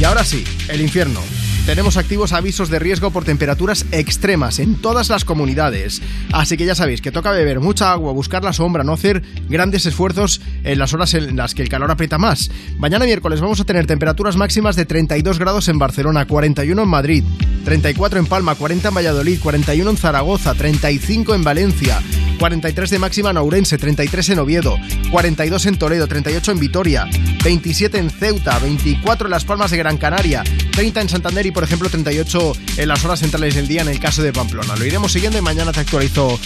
Y ahora sí, el infierno. Tenemos activos avisos de riesgo por temperaturas extremas en todas las comunidades. Así que ya sabéis que toca beber mucha agua, buscar la sombra, no hacer grandes esfuerzos en las horas en las que el calor aprieta más. Mañana miércoles vamos a tener temperaturas máximas de 32 grados en Barcelona, 41 en Madrid, 34 en Palma, 40 en Valladolid, 41 en Zaragoza, 35 en Valencia, 43 de máxima en Ourense, 33 en Oviedo, 42 en Toledo, 38 en Vitoria, 27 en Ceuta, 24 en Las Palmas de Gran Canaria, 30 en Santander y por ejemplo 38 en las horas centrales del día en el caso de Pamplona. Lo iremos siguiendo y mañana te actualizo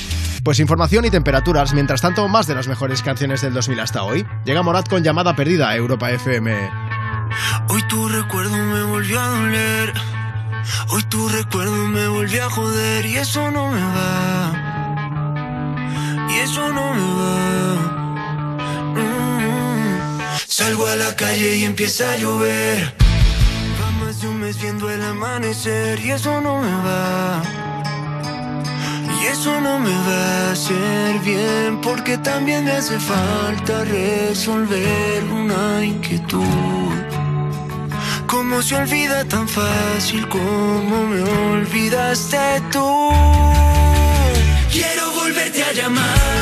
pues información y temperaturas. Mientras tanto, más de las mejores canciones del 2000 hasta hoy. Llega Morat con llamada perdida a Europa FM. Hoy tu recuerdo me volvió a doler. Hoy tu recuerdo me volvió a joder y eso no me va. Y eso no me va. Mm. Salgo a la calle y empieza a llover. Más de un mes viendo el amanecer y eso no me va. Y eso no me va a hacer bien porque también me hace falta resolver una inquietud. ¿Cómo se olvida tan fácil como me olvidaste tú? Quiero volverte a llamar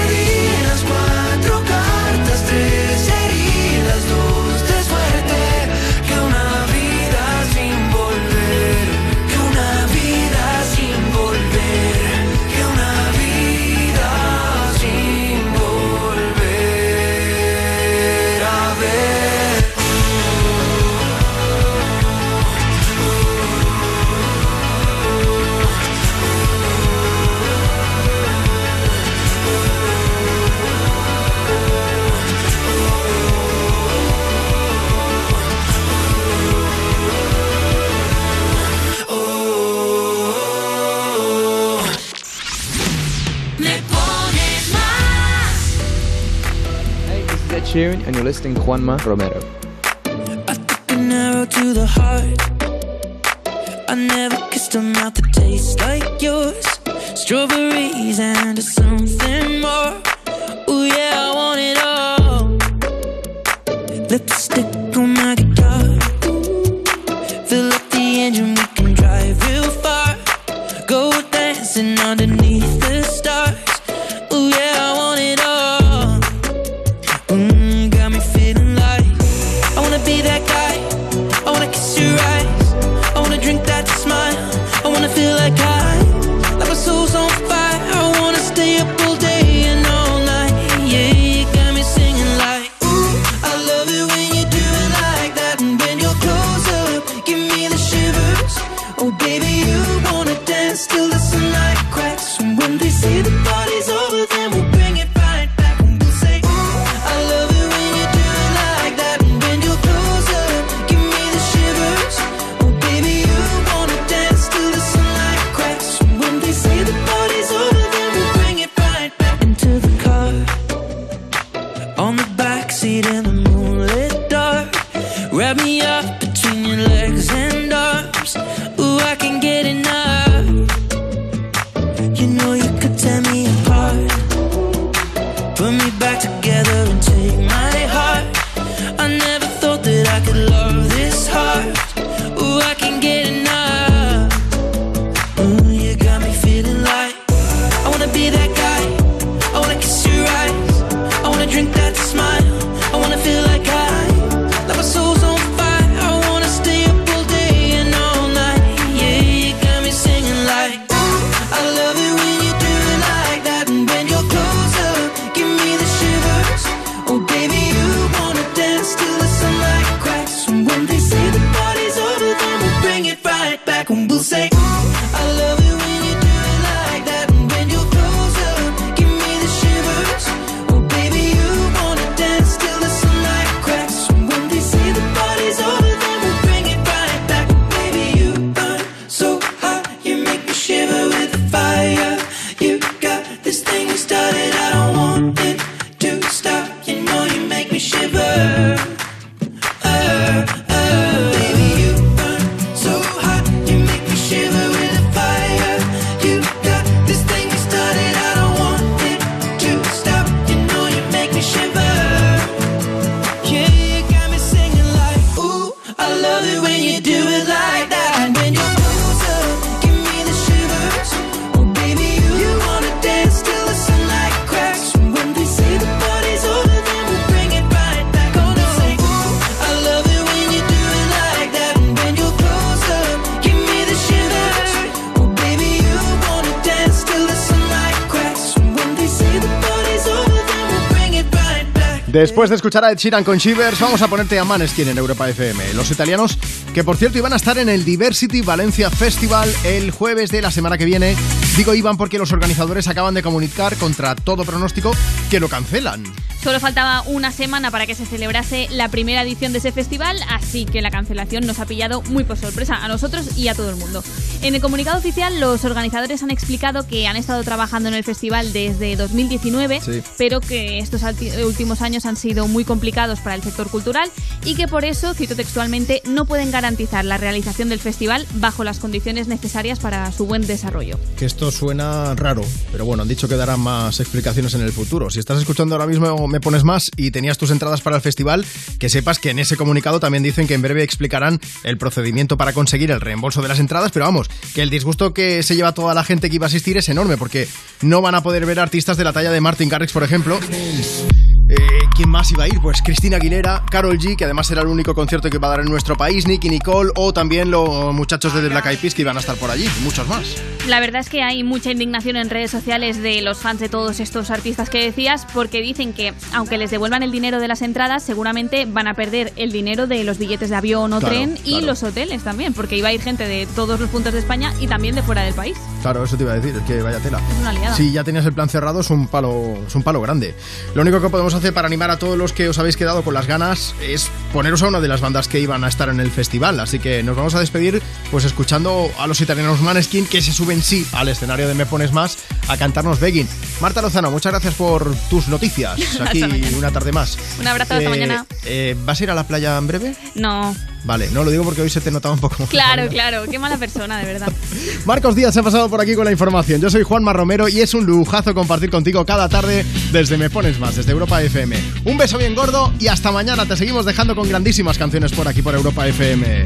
Sheeran, and you're listening Juanma Romero. an arrow to the heart. I never kissed a mouth that tastes like yours. Strawberries and something Después de escuchar a Ed Sheeran con Shivers, vamos a ponerte a Maneskin en Europa FM. Los italianos, que por cierto iban a estar en el Diversity Valencia Festival el jueves de la semana que viene. Digo iban porque los organizadores acaban de comunicar contra todo pronóstico que lo cancelan. Solo faltaba una semana para que se celebrase la primera edición de ese festival, así que la cancelación nos ha pillado muy por sorpresa a nosotros y a todo el mundo. En el comunicado oficial, los organizadores han explicado que han estado trabajando en el festival desde 2019, Sí. pero que estos últimos años han sido muy complicados para el sector cultural y que por eso, cito textualmente, no pueden garantizar la realización del festival bajo las condiciones necesarias para su buen desarrollo. Que esto suena raro, pero bueno, han dicho que darán más explicaciones en el futuro. Si estás escuchando ahora mismo Me Pones Más y tenías tus entradas para el festival, que sepas que en ese comunicado también dicen que en breve explicarán el procedimiento para conseguir el reembolso de las entradas, pero vamos, que el disgusto que se lleva toda la gente que iba a asistir es enorme, porque no van a poder ver artistas de la talla de Martin Garrix, por ejemplo. Eh, ¿Quién más iba a ir? Pues Cristina Aguilera, Carol G, que además era el único concierto que iba a dar en nuestro país, Nicky Nicole o también los muchachos de The Black Eyed Peas que iban a estar por allí, muchos más. La verdad es que hay mucha indignación en redes sociales de los fans de todos estos artistas que decías porque dicen que aunque les devuelvan el dinero de las entradas seguramente van a perder el dinero de los billetes de avión o Claro, tren y claro. los hoteles también porque iba a ir gente de todos los puntos de España y también de fuera del país. Claro, eso te iba a decir, es que vaya tela. Es una liada. Si ya tenías el plan cerrado, es un palo, es un palo grande. Lo único que podemos hacer para animar a todos los que os habéis quedado con las ganas es poneros a una de las bandas que iban a estar en el festival. Así que nos vamos a despedir pues escuchando a los italianos Maneskin que se suben sí al escenario de Me Pones Más a cantarnos Begging. Marta Lozano, muchas gracias por tus noticias. Aquí una tarde más. Un abrazo, hasta Eh, mañana. eh, ¿Vas a ir a la playa en breve? No, Vale, no lo digo porque hoy se te notaba un poco. claro, claro, qué mala persona, de verdad. Marcos Díaz se ha pasado por aquí con la información. Yo soy Juanma Romero y es un lujazo compartir contigo cada tarde desde Me Pones Más, desde Europa FM. Un beso bien gordo y hasta mañana. Te seguimos dejando con grandísimas canciones por aquí por Europa FM.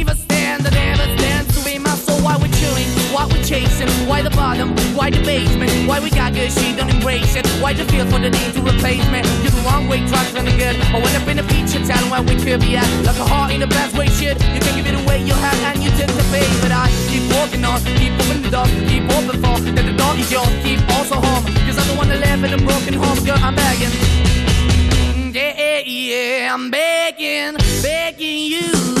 chasing, why the bottom, why the basement, why we got good, she don't embrace it. Why the feel for the need to replace me? You're the wrong way, trying to the good. I went up in a feature town where we could be at. Like a heart in the best way, shit. You can give it away, you have, and you tend to pay. But I keep walking on, keep moving the door, keep open for that the door is yours, keep also home. Cause I'm the one that live in a broken home, girl, I'm begging. Yeah, yeah, I'm begging, begging you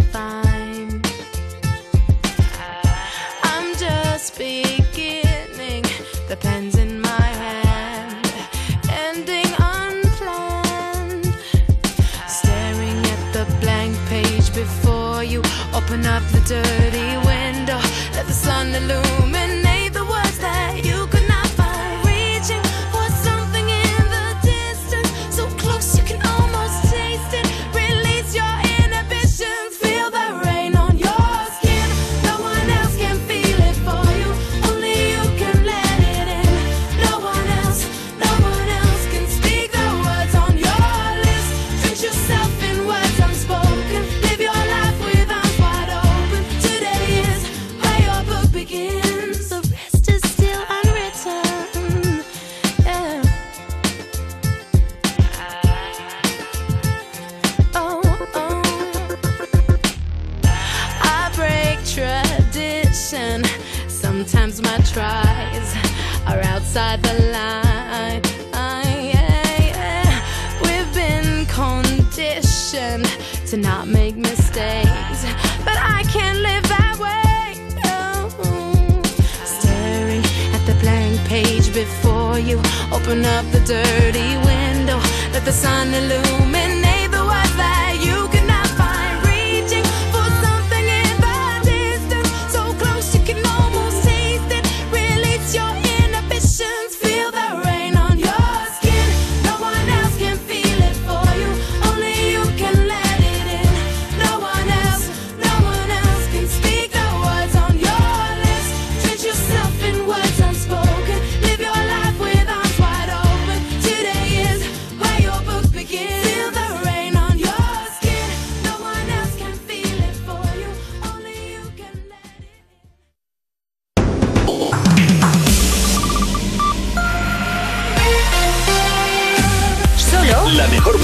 after tries are outside the line. Yeah, yeah. We've been conditioned to not make mistakes, but I can't live that way. No. Staring at the blank page before you, open up the dirty window, let the sun illuminate.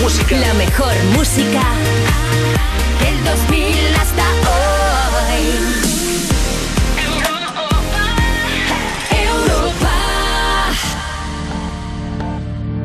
música. La mejor música del 2000.